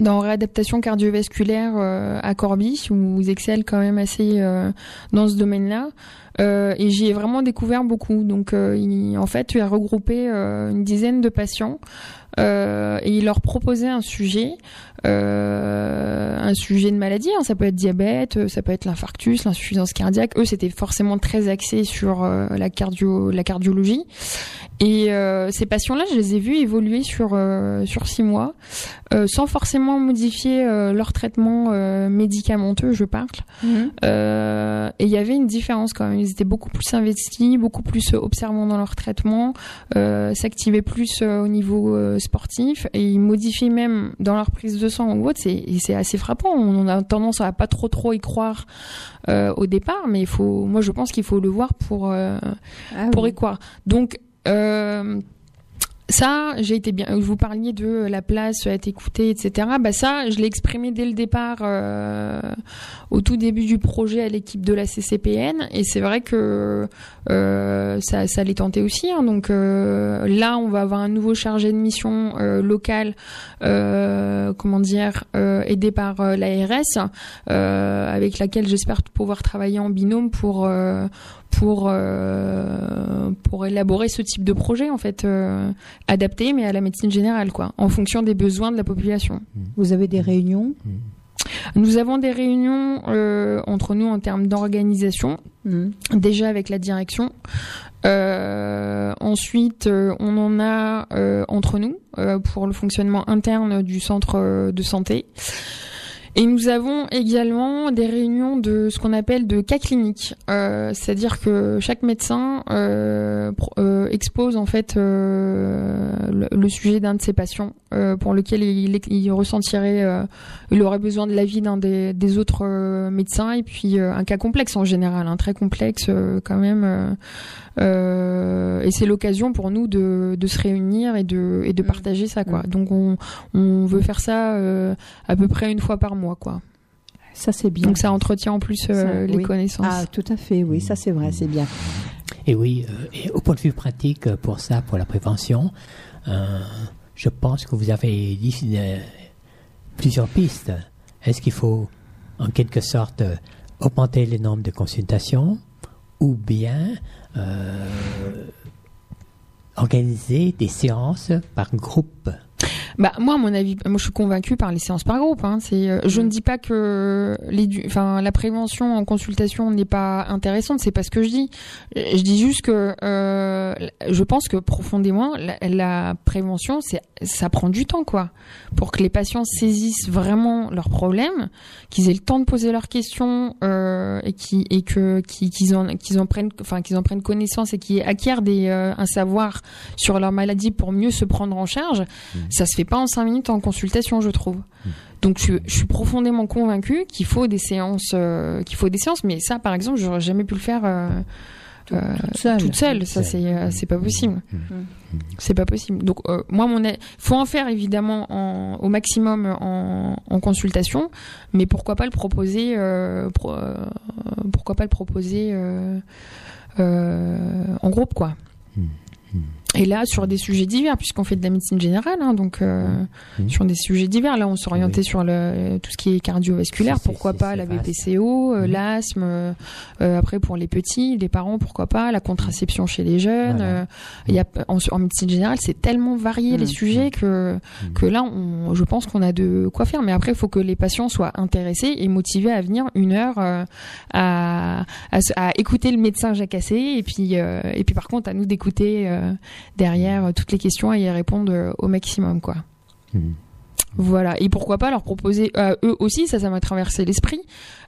Dans réadaptation cardiovasculaire euh, à Corbie, où ils excellent quand même assez euh, dans ce domaine-là. Euh, et j'y ai vraiment découvert beaucoup. Donc, euh, il- en fait, tu as regroupé euh, une dizaine de patients et il leur proposait un sujet, un sujet de maladie. hein. ça peut être diabète, ça peut être l'infarctus, l'insuffisance cardiaque. Eux, c'était forcément très axé sur la cardio, la cardiologie. Et ces patients-là, je les ai vus évoluer sur sur six mois, sans forcément modifier leur traitement médicamenteux, je parle. Euh, et il y avait une différence quand même. Ils étaient beaucoup plus investis, beaucoup plus euh, observants dans leur traitement, euh, s'activaient plus euh, au niveau sportif et ils modifiaient même dans leur prise de sang ou autre. C'est c'est assez frappant. On a tendance à pas trop trop y croire euh, au départ, mais il faut. Moi, je pense qu'il faut le voir pour euh, Ah pour oui. y croire. Donc euh, ça, j'ai été bien. Vous parliez de la place, être écouté, etc. Bah ça, je l'ai exprimé dès le départ, euh, au tout début du projet à l'équipe de la CCPN, et c'est vrai que euh, ça, ça l'est tenté aussi. hein. Donc euh, là, on va avoir un nouveau chargé de mission euh, local, comment dire, aidé par l'ARS, avec laquelle j'espère pouvoir travailler en binôme pour pour euh, pour élaborer ce type de projet en fait euh, adapté mais à la médecine générale quoi en fonction des besoins de la population. Vous avez des réunions? Nous avons des réunions euh, entre nous en termes d'organisation déjà avec la direction. Euh, ensuite, euh, on en a euh, entre nous euh, pour le fonctionnement interne du centre euh, de santé. Et nous avons également des réunions de ce qu'on appelle de cas cliniques, Euh, c'est-à-dire que chaque médecin euh, euh, expose en fait le, le sujet d'un de ses patients pour lequel il, il ressentirait, il aurait besoin de l'avis d'un des, des autres médecins et puis un cas complexe en général, un très complexe quand même. et c'est l'occasion pour nous de, de se réunir et de, et de Mm. partager ça quoi. Donc on, on veut faire ça à peu près une fois par mois quoi. Ça c'est bien. Donc ça entretient en plus euh, Ça, les oui. connaissances. Ah, tout à fait, oui, ça c'est vrai, c'est bien. Et oui, euh, et au point de vue pratique, euh, pour ça, pour la prévention, euh, je pense que vous avez dit plusieurs pistes. Est-ce qu'il faut, en quelque sorte, augmenter le nombre de consultations ou bien euh, organiser des séances par groupe? Bah moi à mon avis, moi je suis convaincue par les séances par groupe. Hein. C'est, euh, je ne dis pas que l'édu- enfin la prévention en consultation n'est pas intéressante. C'est pas ce que je dis. Euh, Je dis juste que euh, je pense que profondément la, la prévention, c'est ça prend du temps quoi, pour que les patients saisissent vraiment leurs problèmes, qu'ils aient le temps de poser leurs questions euh, et qui et que qui- qu'ils en qu'ils en prennent enfin qu'ils en prennent connaissance et qu'ils acquièrent des euh, un savoir sur leur maladie pour mieux se prendre en charge. Ça se fait pas en cinq minutes en consultation, je trouve. Donc je, je suis profondément convaincue qu'il faut des séances, euh, qu'il faut des séances, mais ça, par exemple, j'aurais jamais pu le faire euh, euh, toute seule. toute seule. Ça, c'est euh, c'est pas possible. C'est pas possible. Donc euh, moi, mon, faut en faire évidemment en, au maximum en, en consultation, mais pourquoi pas le proposer, euh, pro- euh, pourquoi pas le proposer euh, euh, en groupe, quoi. Et là, sur des sujets divers, puisqu'on fait de la médecine générale, hein, donc euh, sur des sujets divers, là, on s'orientait Oui. sur le, tout ce qui est cardiovasculaire, pourquoi pas la. BPCO, euh, Mhm. l'asthme, euh, euh, après pour les petits, les parents, pourquoi pas, la contraception chez les jeunes. Voilà. euh, Il y a, en, en médecine générale, c'est tellement varié les Mhm. sujets que, Mhm. que là, on, je pense qu'on a de quoi faire. Mais après, il faut que les patients soient intéressés et motivés à venir une heure euh, à, à, à écouter le médecin jacassé et puis, euh, et puis par contre, à nous d'écouter euh, derrière euh, toutes les questions et y répondre euh, au maximum, quoi. Mhm. Voilà. Et pourquoi pas leur proposer, euh, eux aussi, ça, ça m'a traversé l'esprit,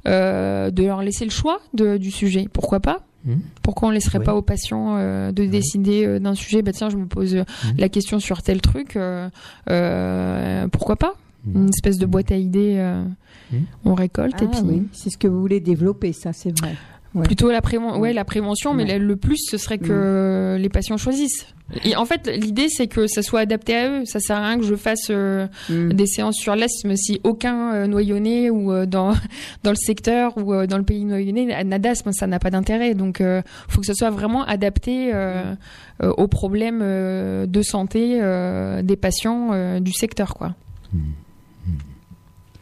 euh, de leur laisser le choix de, du sujet. Pourquoi pas? Mhm. Pourquoi on laisserait Oui. pas aux patients euh, de décider euh, d'un sujet? Bah tiens, je me pose Mhm. la question sur tel truc. euh, euh, pourquoi pas? Une espèce de boîte à idées. On récolte et Ah puis oui, c'est ce que vous voulez développer, ça c'est vrai. Ouais. plutôt la prévention. Ouais, la prévention, mais Ouais. le- le plus ce serait que les patients choisissent. Et en fait, l'idée c'est que ça soit adapté à eux. Ça sert à rien que je fasse euh, Mm. des séances sur l'asthme si aucun euh, noyonné ou euh, dans dans le secteur ou euh, dans le pays noyonné n'a d'asthme, ça n'a pas d'intérêt. Donc, euh, faut que ce soit vraiment adapté euh, euh, aux problèmes euh, de santé euh, des patients euh, du secteur, quoi.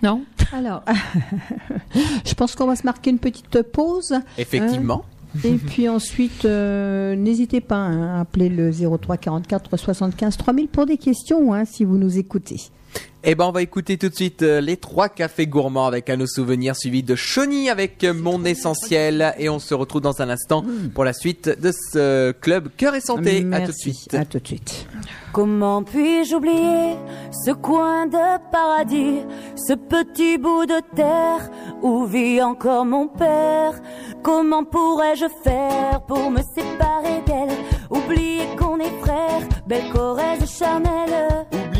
Non Alors, je pense qu'on va se marquer une petite pause. Effectivement. Et puis ensuite, euh, n'hésitez pas hein, à appeler le 03 44 75 3000 pour des questions, hein, si vous nous écoutez. Eh ben, on va écouter tout de suite euh, les trois cafés gourmands avec à nos souvenirs suivi de Chauny avec euh, Mon Essentiel et on se retrouve dans un instant pour la suite de ce club Cœur et Santé. À tout de Merci. suite. À tout de suite. Comment puis-je oublier ce coin de paradis, ce petit bout de terre où vit encore mon père? Comment pourrais-je faire pour me séparer d'elle? Oublier qu'on est frères, belle Corrèze charnelle Oublier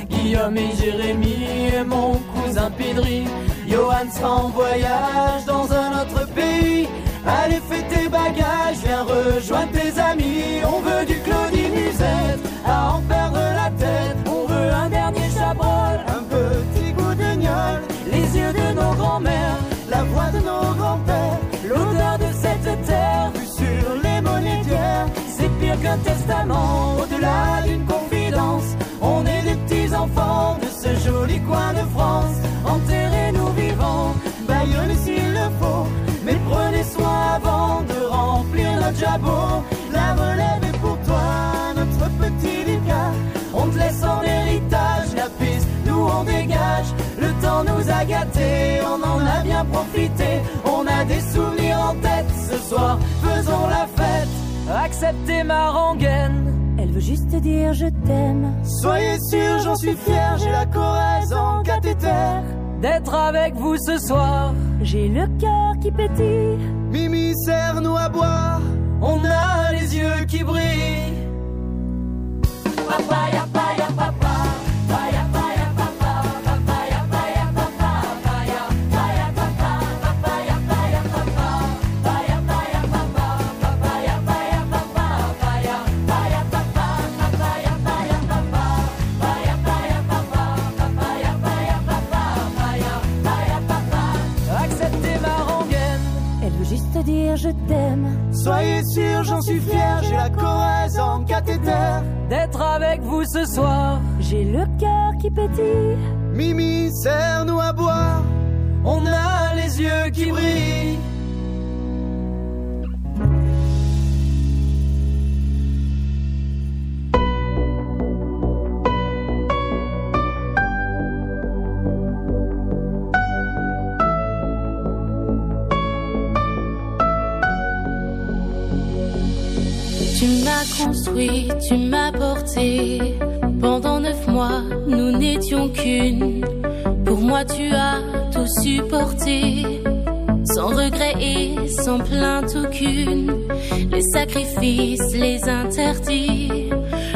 Guillaume et Jérémy et mon cousin Pidri. Johan sera en voyage dans un autre pays. Allez, fais tes bagages, viens rejoindre tes amis. On veut du Claudie Musette, à en perdre la tête. On veut un dernier chabrol, Un petit goût de les yeux de nos grands-mères, la voix de nos grands-pères, l'odeur de cette terre. vue sur les d'hier. C'est pire qu'un testament, au-delà d'une de ce joli coin de France. Enterrez-nous vivants, Baïonnez s'il le faut, mais prenez soin avant de remplir notre jabot. la relève est pour toi, notre petit Lucas. On te laisse en héritage la piste, nous on dégage. Le temps nous a gâtés, on en a bien profité. On a des souvenirs en tête, ce soir faisons la fête. Acceptez ma rengaine. Juste dire je t'aime Soyez sûr, j'en suis fier, j'ai la Corrèze en cathéter. d'être avec vous ce soir. J'ai le cœur qui pétille Mimi, serre-nous à boire. On a les yeux qui brillent. Dire je t'aime Soyez sûr, j'en suis fier, j'ai la Corrèze en cathéter. D'être avec vous ce soir. J'ai le cœur qui pétille Mimi, serre-nous à boire. On a les yeux qui brillent. Construit, tu m'as porté. Pendant neuf mois, nous n'étions qu'une. Pour moi, tu as tout supporté. Sans regret et sans plainte aucune. Les sacrifices, les interdits.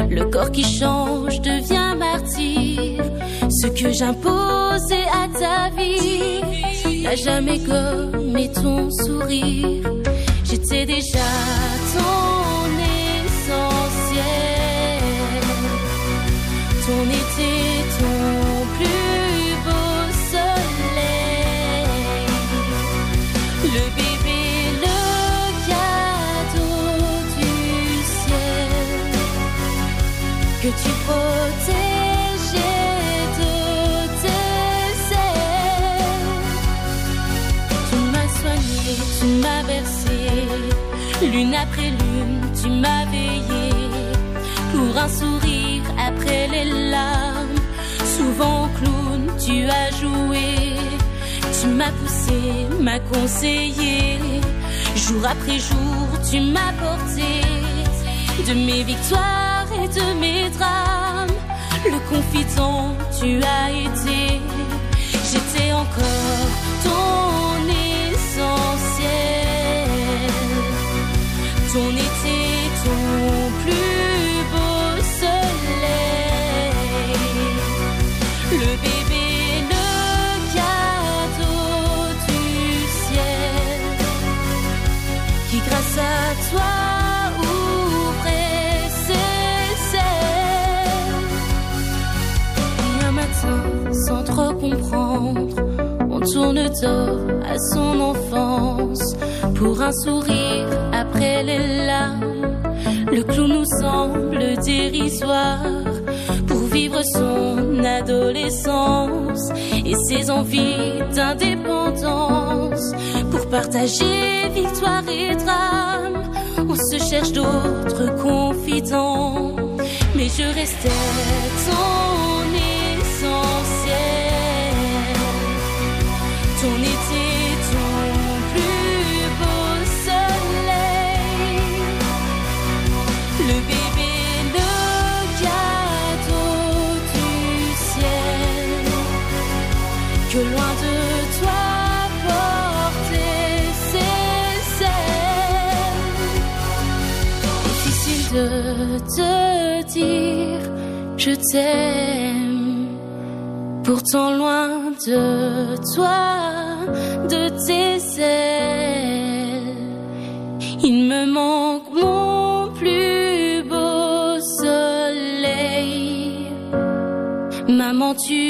Le corps qui change devient martyr. Ce que j'imposais à ta vie n'a jamais gommé ton sourire. Sourire après les larmes. Souvent clown, tu as joué. Tu m'as poussé, m'as conseillé. Jour après jour, tu m'as porté. De mes victoires et de mes drames. Le confident, tu as été. J'étais encore ton essentiel. Ton été, ton plus sans trop comprendre, on tourne dos à son enfance. Pour un sourire après les larmes, le clou nous semble dérisoire. Pour vivre son adolescence et ses envies d'indépendance. Pour partager victoire et drame, se cherche d'autres confidents. Mais je restais ton de te dire je t'aime. Pourtant loin de toi, de tes ailes, il me manque mon plus beau soleil. Maman, tu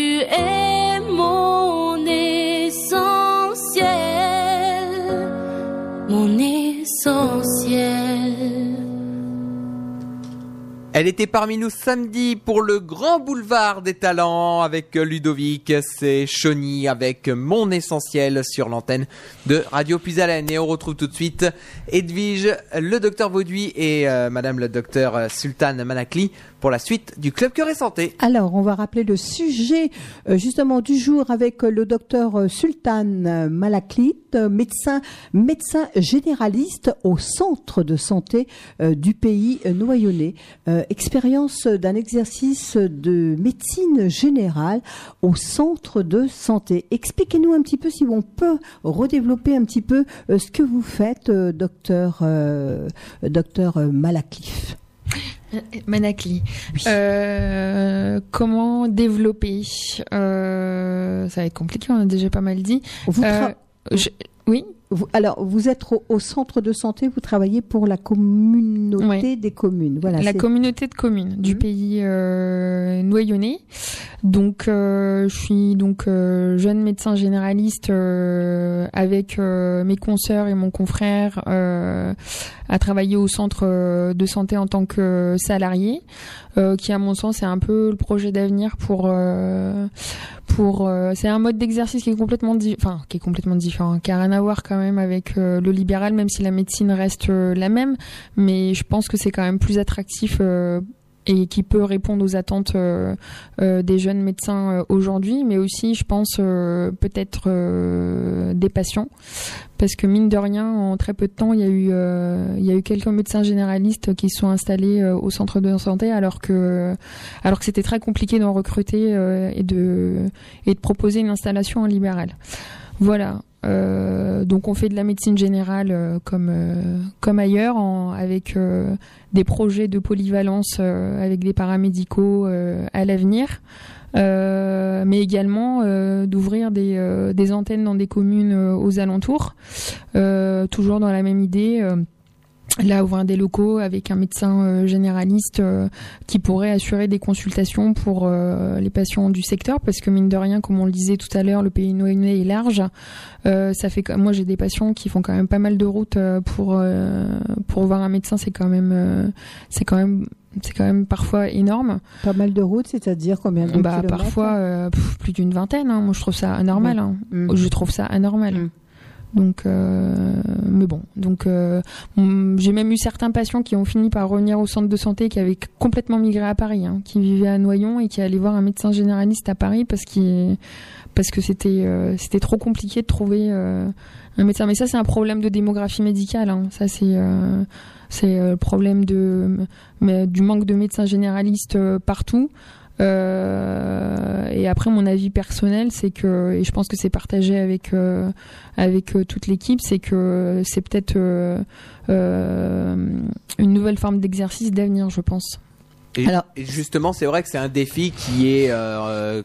Elle était parmi nous samedi pour le grand boulevard des talents avec Ludovic. C'est Choni avec Mon Essentiel sur l'antenne de Radio Puisalène. Et on retrouve tout de suite Edwige, le docteur Vauduit et euh, madame le docteur Sultan Manakli pour la suite du Club Cœur et Santé. Alors, on va rappeler le sujet euh, justement du jour avec euh, le docteur euh, Sultan euh, Malaklit, euh, médecin, médecin généraliste au centre de santé euh, du pays euh, noyonnais. Expérience d'un exercice de médecine générale au centre de santé. Expliquez-nous un petit peu si on peut redévelopper un petit peu euh, ce que vous faites, euh, docteur, euh, docteur. Euh, comment développer Euh, Ça va être compliqué, on a déjà pas mal dit. Vous Euh, tra- je- oui. Vous- alors, vous êtes au, au centre de santé, vous travaillez pour la communauté des communes. Voilà. la communauté de communes du Mhm. pays euh, noyonnais. Donc, euh, je suis donc euh, jeune médecin généraliste euh, avec euh, mes consoeurs et mon confrère euh, à travailler au centre euh, de santé en tant que salarié, euh, qui à mon sens est un peu le projet d'avenir pour euh, pour. euh, c'est un mode d'exercice qui est complètement enfin qui est complètement différent, qui a rien à voir quand même avec euh, le libéral, même si la médecine reste euh, la même mais je pense que c'est quand même plus attractif euh, et qui peut répondre aux attentes euh, euh, des jeunes médecins euh, aujourd'hui, mais aussi, je pense, euh, peut-être euh, des patients, parce que mine de rien, en très peu de temps, il y a eu, euh, il y a eu quelques médecins généralistes qui se sont installés au centre de santé, alors que, alors que c'était très compliqué d'en recruter et de et de proposer une installation en libéral. Voilà. Euh, donc on fait de la médecine générale euh, comme euh, comme ailleurs avec des projets de polyvalence avec des paramédicaux à l'avenir. Mais également d'ouvrir des, antennes dans des communes aux alentours, toujours dans la même idée. Là, ouvrir des locaux avec un médecin euh, généraliste euh, qui pourrait assurer des consultations pour euh, les patients du secteur, parce que mine de rien, comme on le disait tout à l'heure, le pays noyonnais est large. Euh, ça fait, moi, j'ai des patients qui font quand même pas mal de routes pour euh, pour voir un médecin. C'est quand même, euh, c'est quand même, c'est quand même parfois énorme. Pas mal de routes, c'est-à-dire combien de Bah, kilomètres parfois euh, pff, plus d'une vingtaine. hein. Moi, je trouve ça anormal. Hein. Mm. Je trouve ça anormal. Mm. Donc, euh, mais bon, donc euh, j'ai même eu certains patients qui ont fini par revenir au centre de santé, qui avaient complètement migré à Paris, hein, qui vivaient à Noyon et qui allaient voir un médecin généraliste à Paris parce qu'il parce que c'était euh, c'était trop compliqué de trouver euh, un médecin. Mais ça, c'est un problème de démographie médicale. hein. Ça, c'est c'est le problème de du manque de médecins généralistes partout. Euh, et après, mon avis personnel, c'est que, et je pense que c'est partagé avec euh, avec euh, toute l'équipe, c'est que c'est peut-être euh, euh, une nouvelle forme d'exercice d'avenir, je pense. Et, Alors- et justement, c'est vrai que c'est un défi qui est euh,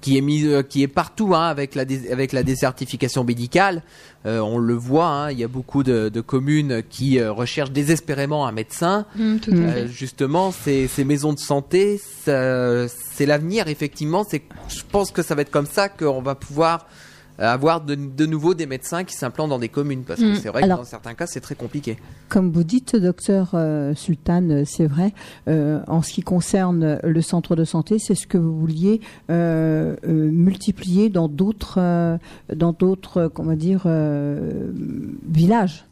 qui est mis, euh, qui est partout hein, avec la dé- avec la désertification médicale. Euh, on le voit, hein, il y a beaucoup de, de communes qui euh, recherchent désespérément un médecin. tout à Euh, justement, ces, ces maisons de santé, c'est l'avenir. Effectivement, c'est, je pense que ça va être comme ça qu'on va pouvoir avoir de, de nouveau des médecins qui s'implantent dans des communes, parce que Mm. c'est vrai Alors- que dans certains cas, c'est très compliqué. Comme vous dites, docteur euh, Sultan, euh, c'est vrai, euh, en ce qui concerne le centre de santé, c'est ce que vous vouliez euh, euh, multiplier dans d'autres, euh, dans d'autres, comment dire, euh, villages.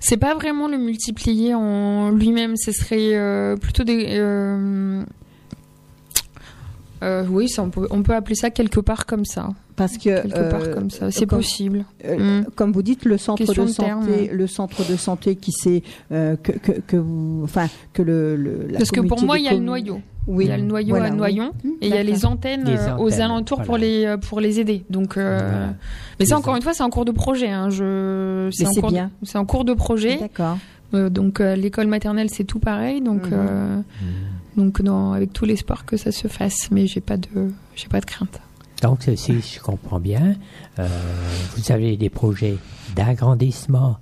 C'est pas vraiment le multiplier en lui-même, ce serait euh, plutôt des. Euh, euh, oui, ça, on, peut, on peut appeler ça quelque part comme ça. Parce que Quelque euh, part comme ça, c'est comme- possible. Euh, Mm. Comme vous dites, le centre Question de terme, santé, le centre de santé qui sait euh, que, que, que vous, enfin que le, le la Parce que pour moi, il y a le noyau. Oui, Il y a le noyau Voilà, à. Noyon Mm, et il y a les antennes, Les euh, aux alentours pour les euh, pour les aider. Donc, euh, Voilà. mais ça encore une fois, c'est en cours de projet. Hein. Je, Mais en c'est cours bien. C'est en cours de projet. D'accord. Euh, donc euh, l'école maternelle, c'est tout pareil. Donc Mhm. euh, donc non, avec tout l'espoir que ça se fasse, mais j'ai pas de j'ai pas de crainte. Donc, si je comprends bien, euh, vous avez des projets d'agrandissement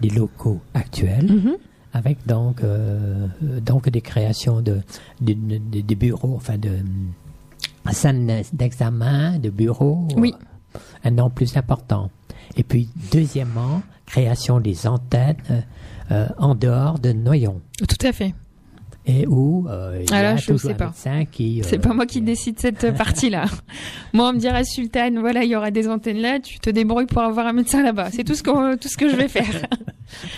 des locaux actuels, Mhm. avec donc, euh, donc des créations de, de, de- de- de bureaux, enfin de salles d'examen, de bureaux, Oui. euh, un nom plus important. Et puis, deuxièmement, création des antennes euh, en dehors de Noyon. Tout à fait. Et où euh, il y Ah a je toujours sais un pas. médecin qui... C'est euh, pas moi qui décide cette partie-là. moi, on me dirait Sultan, voilà, il y aura des antennes là, tu te débrouilles pour avoir un médecin là-bas. C'est tout ce que tout ce que je vais faire.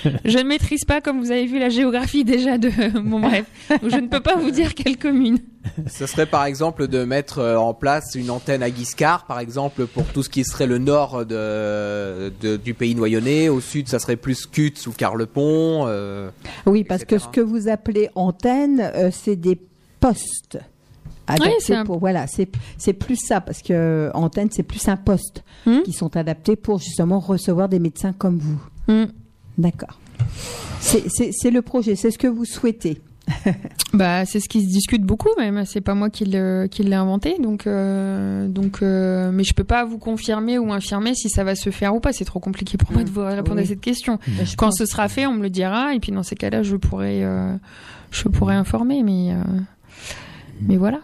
je ne maîtrise pas, comme vous avez vu, la géographie déjà de mon bref. Je ne peux pas vous dire quelle commune. Ce serait par exemple de mettre euh, en place une antenne à Guiscard, par exemple, pour tout ce qui serait le nord de, de- du pays noyonnais. Au sud, ça serait plus Cutts ou Carlepont. euh, Oui, parce que ce que vous appelez antenne, euh, c'est des postes. C'est un- pour voilà, c'est c'est plus ça parce que euh, antenne c'est plus un poste Hmm. qui sont adaptés pour justement recevoir des médecins comme vous. Hmm. D'accord. C'est le projet, c'est ce que vous souhaitez. Bah, c'est ce qui se discute beaucoup même. C'est pas moi qui l'ai inventé, donc euh, donc. euh, mais je peux pas vous confirmer ou infirmer si ça va se faire ou pas. C'est trop compliqué pour moi de vous répondre Oui. à cette question. Je Quand ce sera fait, on me le dira, et puis dans ces cas-là, je pourrais euh, je pourrais informer, mais euh, mais voilà.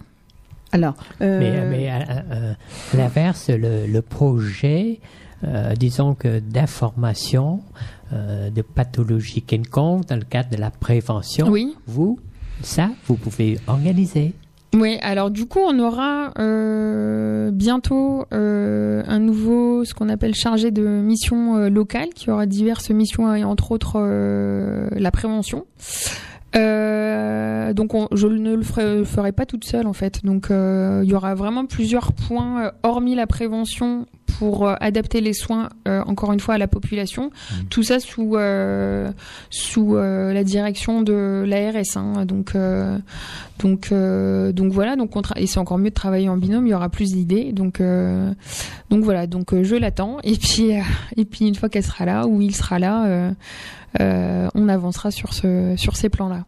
Alors, euh, Mais, mais à, à- à l'inverse, le, le projet, euh, disons que d'information euh, de pathologie quelconque dans le cadre de la prévention, Oui. vous, ça, vous pouvez organiser. Oui, alors du coup, on aura euh, bientôt euh, un nouveau, ce qu'on appelle chargé de mission euh, locale, qui aura diverses missions et entre autres euh, la prévention. Euh, donc on- je ne le ferai, ferai pas toute seule en fait. Donc euh, il y aura vraiment plusieurs points euh, hormis la prévention pour euh, adapter les soins encore une fois à la population. Tout ça sous sous la direction de l'ARS. Hein. Donc donc donc voilà. Donc on tra- et c'est encore mieux de travailler en binôme. Il y aura plus d'idées. Donc donc voilà. Donc je l'attends. Et puis et puis une fois qu'elle sera là ou il sera là. Euh, on avancera sur ce sur ces plans-là.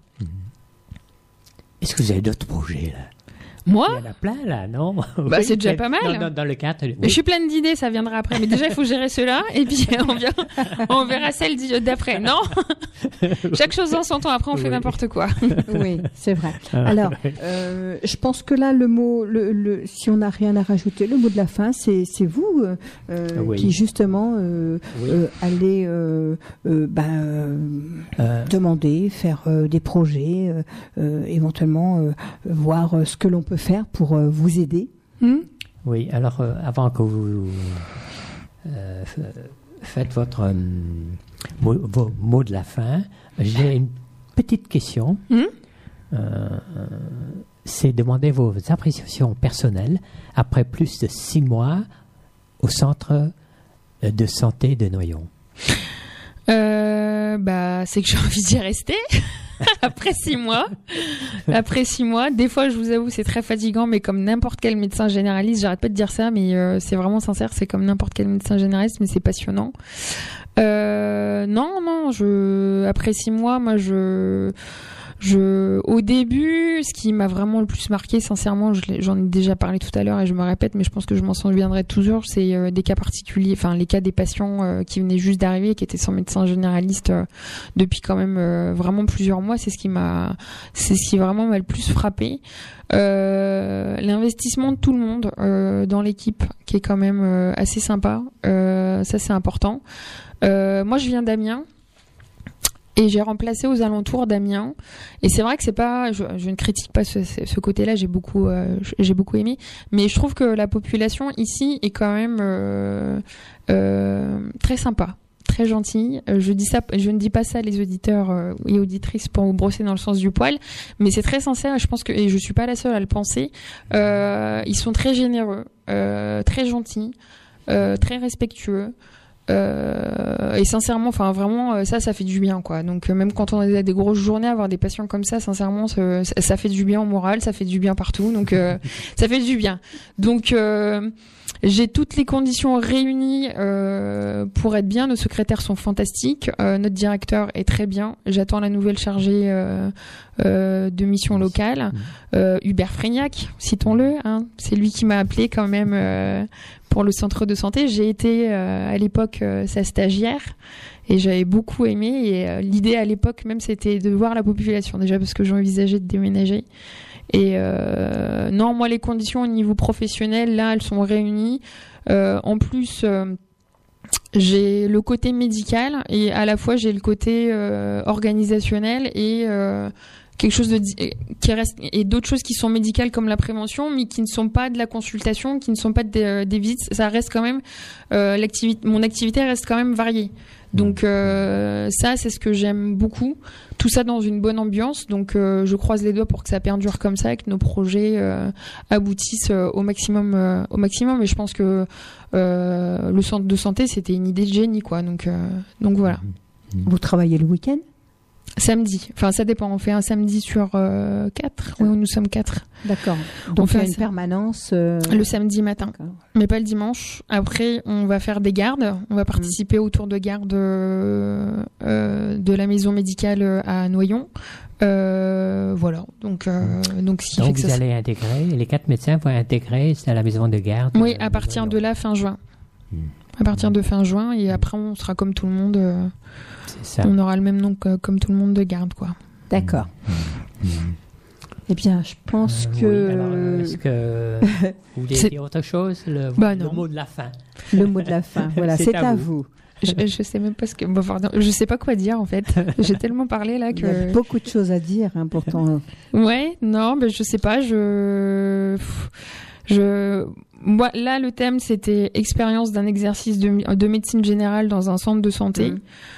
Est-ce que vous avez d'autres projets là? Moi Il y en a plein là, non? Bah, Oui, c'est déjà pas mal. non, non, dans le cadre. oui. Je suis pleine d'idées, ça viendra après. Mais déjà, il faut gérer cela, et puis on, vient- on verra celle d'après. Non? Chaque chose en son temps. Après, on fait Oui. n'importe quoi. oui, c'est vrai. Ah, Alors, euh, je pense que là, le mot, le, le- si on n'a rien à rajouter, le mot de la fin, c'est c'est vous euh, euh, Oui. qui justement euh, Oui. euh, allez euh, euh, ben, euh, Euh, demander, faire euh, des projets, euh, euh, éventuellement euh, voir euh, ce que l'on peut faire pour euh, vous aider. Hmm Oui, alors euh, avant que vous euh, faites votre euh, mot, vos mots de la fin, j'ai une petite question. Hmm Euh, c'est demander vos appréciations personnelles après plus de six mois au centre de santé de Noyon. Euh, bah, c'est que j'ai envie d'y rester. Après six mois, après six mois, des fois, je vous avoue, c'est très fatigant, mais comme n'importe quel médecin généraliste, j'arrête pas de dire ça, mais euh, c'est vraiment sincère, c'est comme n'importe quel médecin généraliste, mais c'est passionnant. Euh, non, non, je, après six mois, moi, je, je, au début, ce qui m'a vraiment le plus marqué, sincèrement, j'en ai déjà parlé tout à l'heure et je me répète, mais je pense que je m'en souviendrai toujours, c'est euh, des cas particuliers, enfin les cas des patients euh, qui venaient juste d'arriver, qui étaient sans médecin généraliste euh, depuis quand même vraiment plusieurs mois. C'est ce qui m'a, c'est ce qui vraiment m'a le plus frappé. Euh, L'investissement de tout le monde euh, dans l'équipe, qui est quand même assez sympa. Ça c'est important. Moi, je viens d'Amiens. Et j'ai remplacé aux alentours d'Amiens. Et c'est vrai que c'est pas, je, ne critique pas ce, côté-là. J'ai beaucoup, euh, j'ai beaucoup aimé. Mais je trouve que la population ici est quand même euh, euh, très sympa, très gentille. Je dis ça, je ne dis pas ça les auditeurs et auditrices pour vous brosser dans le sens du poil, mais c'est très sincère. Je pense que et je suis pas la seule à le penser. Ils sont très généreux, très gentils, très respectueux. Euh, et sincèrement, enfin vraiment, euh, ça, ça fait du bien, quoi. Donc euh, même quand on a des grosses journées, avoir des patients comme ça, sincèrement, ça, fait du bien au moral, ça fait du bien partout. Donc ça fait du bien. Donc j'ai toutes les conditions réunies euh, pour être bien. Nos secrétaires sont fantastiques. Euh, notre directeur est très bien. J'attends la nouvelle chargée euh, euh, de mission locale, euh, Hubert Frégnac, citons-le. Hein. C'est lui qui m'a appelé quand même euh, pour le centre de santé. J'ai été euh, à l'époque euh, sa stagiaire et j'avais beaucoup aimé. Et l'idée à l'époque même, c'était de voir la population déjà parce que j'envisageais de déménager. Et euh, non, moi, les conditions au niveau professionnel, là, elles sont réunies. Euh, en plus, euh, j'ai le côté médical et à la fois j'ai le côté euh, organisationnel et euh, quelque chose de qui reste et d'autres choses qui sont médicales comme la prévention mais qui ne sont pas de la consultation qui ne sont pas des, des visites ça reste quand même euh, l'activité mon activité reste quand même variée donc euh, ça c'est ce que j'aime beaucoup. Tout ça dans une bonne ambiance. Donc euh, je croise les doigts pour que ça perdure comme ça et que nos projets euh, aboutissent euh, au maximum euh, au maximum. Et je pense que euh, le centre de santé c'était une idée de génie quoi. Donc donc voilà. Vous travaillez le week-end? Samedi. Enfin, ça dépend. On fait un samedi sur euh, quatre. Oui, nous sommes quatre. D'accord. On Donc fait une permanence. euh, Le samedi matin, mais pas le dimanche. Après, on va faire des gardes. On va participer au tour de garde euh, euh, de la maison médicale à Noyon. Euh, voilà. Donc, euh, donc, ce qui fait Donc que vous ça. allez intégrer, les quatre médecins vont intégrer à la maison de garde. Oui, à partir de là, fin juin. Hmm. À partir de fin juin, et après, on sera comme tout le monde. euh, C'est ça. on aura le même nom que comme tout le monde de garde, quoi. D'accord. Eh bien, je pense Euh, que oui, alors, euh, est-ce que vous voulez C'est- dire autre chose le, Bah le mot de la fin? le mot de la fin, voilà, C'est c'est à à vous. vous. Je, je sais même pas ce que. bon, pardon, je sais pas quoi dire en fait. J'ai tellement parlé là Il y a que. beaucoup de choses à dire, hein, pourtant. Ouais, non, mais je sais pas. Je, je, moi, là, le thème, c'était expérience d'un exercice de, de médecine générale dans un centre de santé.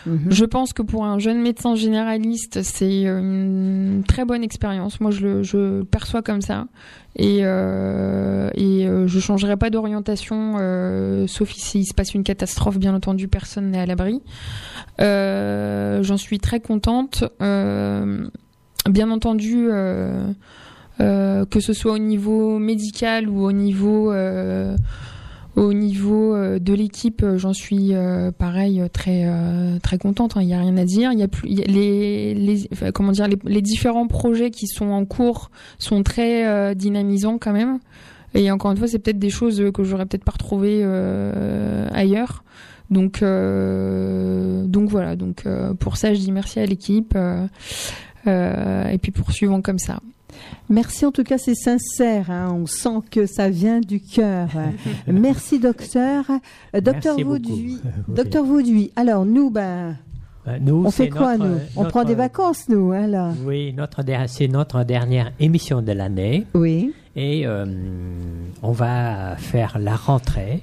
Mhm. Je pense que pour un jeune médecin généraliste, c'est une très bonne expérience. Moi, je le, je le perçois comme ça. Et, euh, et euh, je changerai pas d'orientation, euh, sauf s'il se passe une catastrophe, bien entendu, personne n'est à l'abri. Euh, J'en suis très contente. Euh, bien entendu, euh, euh, que ce soit au niveau médical ou au niveau euh, au niveau euh, de l'équipe, euh, j'en suis euh, pareil euh, très euh, très contente. hein. Il n'y a rien à dire. Il y a plus les, comment dire les, différents projets qui sont en cours sont très euh, dynamisants quand même. Et encore une fois, c'est peut-être des choses que j'aurais peut-être pas retrouvées euh, ailleurs. Donc euh, donc voilà. Donc euh, pour ça, je dis merci à l'équipe. euh, euh, et puis poursuivons comme ça. Merci en tout cas, c'est sincère. hein. On sent que ça vient du cœur. Merci docteur. Euh, Docteur. Vauduit. Docteur Vauduit. Alors nous, ben, Euh, Nous, on fait quoi notre- nous? On notre- prend des vacances nous, hein, là? Oui, notre c'est notre dernière émission de l'année. Oui. Et euh, on va faire la rentrée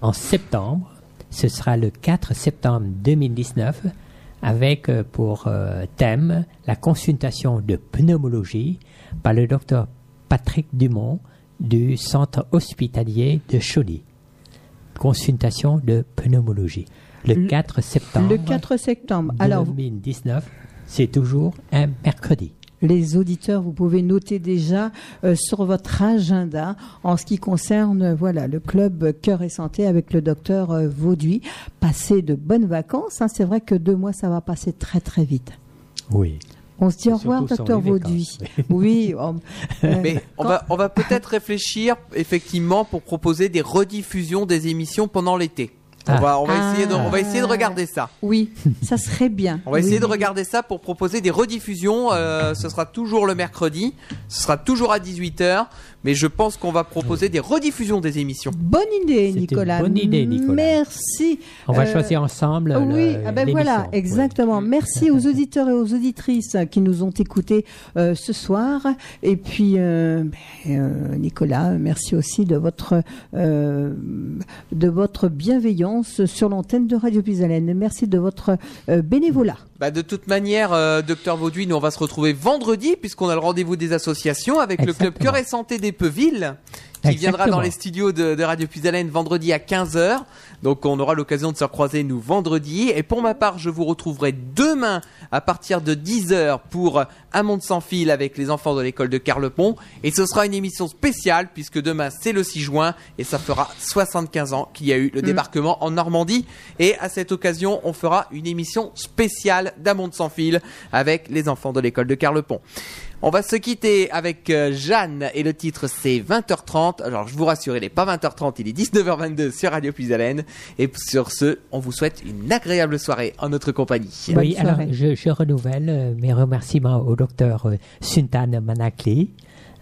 en septembre. Ce sera le 4 septembre 2019 avec euh, pour euh, thème la consultation de pneumologie par le docteur Patrick Dumont du centre hospitalier de Chauny. Consultation de pneumologie. Le, Le- 4 septembre Le 4 septembre. Alors, 2019, c'est toujours un mercredi. les auditeurs, vous pouvez noter déjà euh, sur votre agenda en ce qui concerne voilà le club Cœur et Santé avec le docteur euh, Vauduit. Passez de bonnes vacances. hein. C'est vrai que deux mois, ça va passer très très vite. Oui. On se dit au revoir, docteur Vauduit. Oui. euh, Mais on va, on va peut-être réfléchir effectivement pour proposer des rediffusions des émissions pendant l'été. On Ah. va, on va essayer de, on va Ah. essayer de regarder ça. Oui, ça serait bien. On va essayer Oui, de regarder ça pour proposer des rediffusions. Euh, ce sera toujours le mercredi. Ce sera toujours à 18h. Mais je pense qu'on va proposer des rediffusions des émissions. Bonne idée, Nicolas. bonne idée, Nicolas. Merci. On va Euh, choisir ensemble. le- Oui, ah ben voilà, exactement. Merci aux auditeurs et aux auditrices qui nous ont écoutés euh, ce soir. Et puis, euh, ben, euh, Nicolas, merci aussi de votre euh, de votre bienveillance sur l'antenne de Radio Pisalène. Merci de votre euh, bénévolat. Bah, de toute manière, euh, docteur Vauduit, nous on va se retrouver vendredi puisqu'on a le rendez-vous des associations avec le club. Cœur et Santé d'Epeville qui viendra dans les studios de, de Radio Puisalène vendredi à 15h. Donc on aura l'occasion de se recroiser nous vendredi. Et pour ma part, je vous retrouverai demain à partir de 10h pour Un monde sans fil avec les enfants de l'école de Carlepont. Et ce sera une émission spéciale puisque demain c'est le 6 juin et ça fera 75 ans qu'il y a eu le débarquement en Normandie. Et à cette occasion, on fera une émission spéciale d'Un monde sans fil avec les enfants de l'école de Carlepont. On va se quitter avec euh, Jeanne et le titre c'est 20h30. Alors je vous rassure, il n'est pas 20h30, il est 19h22 sur Radio Puisalène. Et sur ce, on vous souhaite une agréable soirée en notre compagnie. Bonne Oui, alors soirée. je, je renouvelle euh, mes remerciements au docteur euh, Suntan Manakli,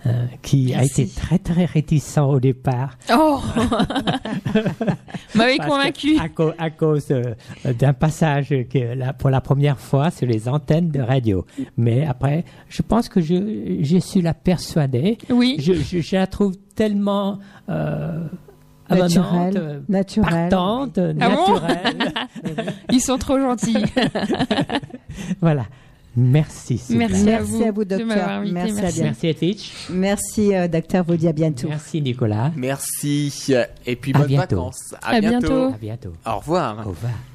euh, qui a été très très réticent au départ. Oh Parce convaincu. À, cau- à cause euh, d'un passage que la- pour la première fois sur les antennes de radio. Mais après, je pense que je, je suis la persuadée. Oui. Je, je, je la trouve tellement euh, Naturel, avenante, euh, naturel. partante, Ah bon? naturelle. Ils sont trop gentils. voilà. Merci. Merci, à Merci vous, à vous, de docteur. m'avoir invité. Merci à Merci. Merci Etich. Merci, euh, docteur. À bientôt. Merci Nicolas. Merci et puis À bonnes bientôt. vacances. À bientôt. À bientôt. Au revoir. Au revoir.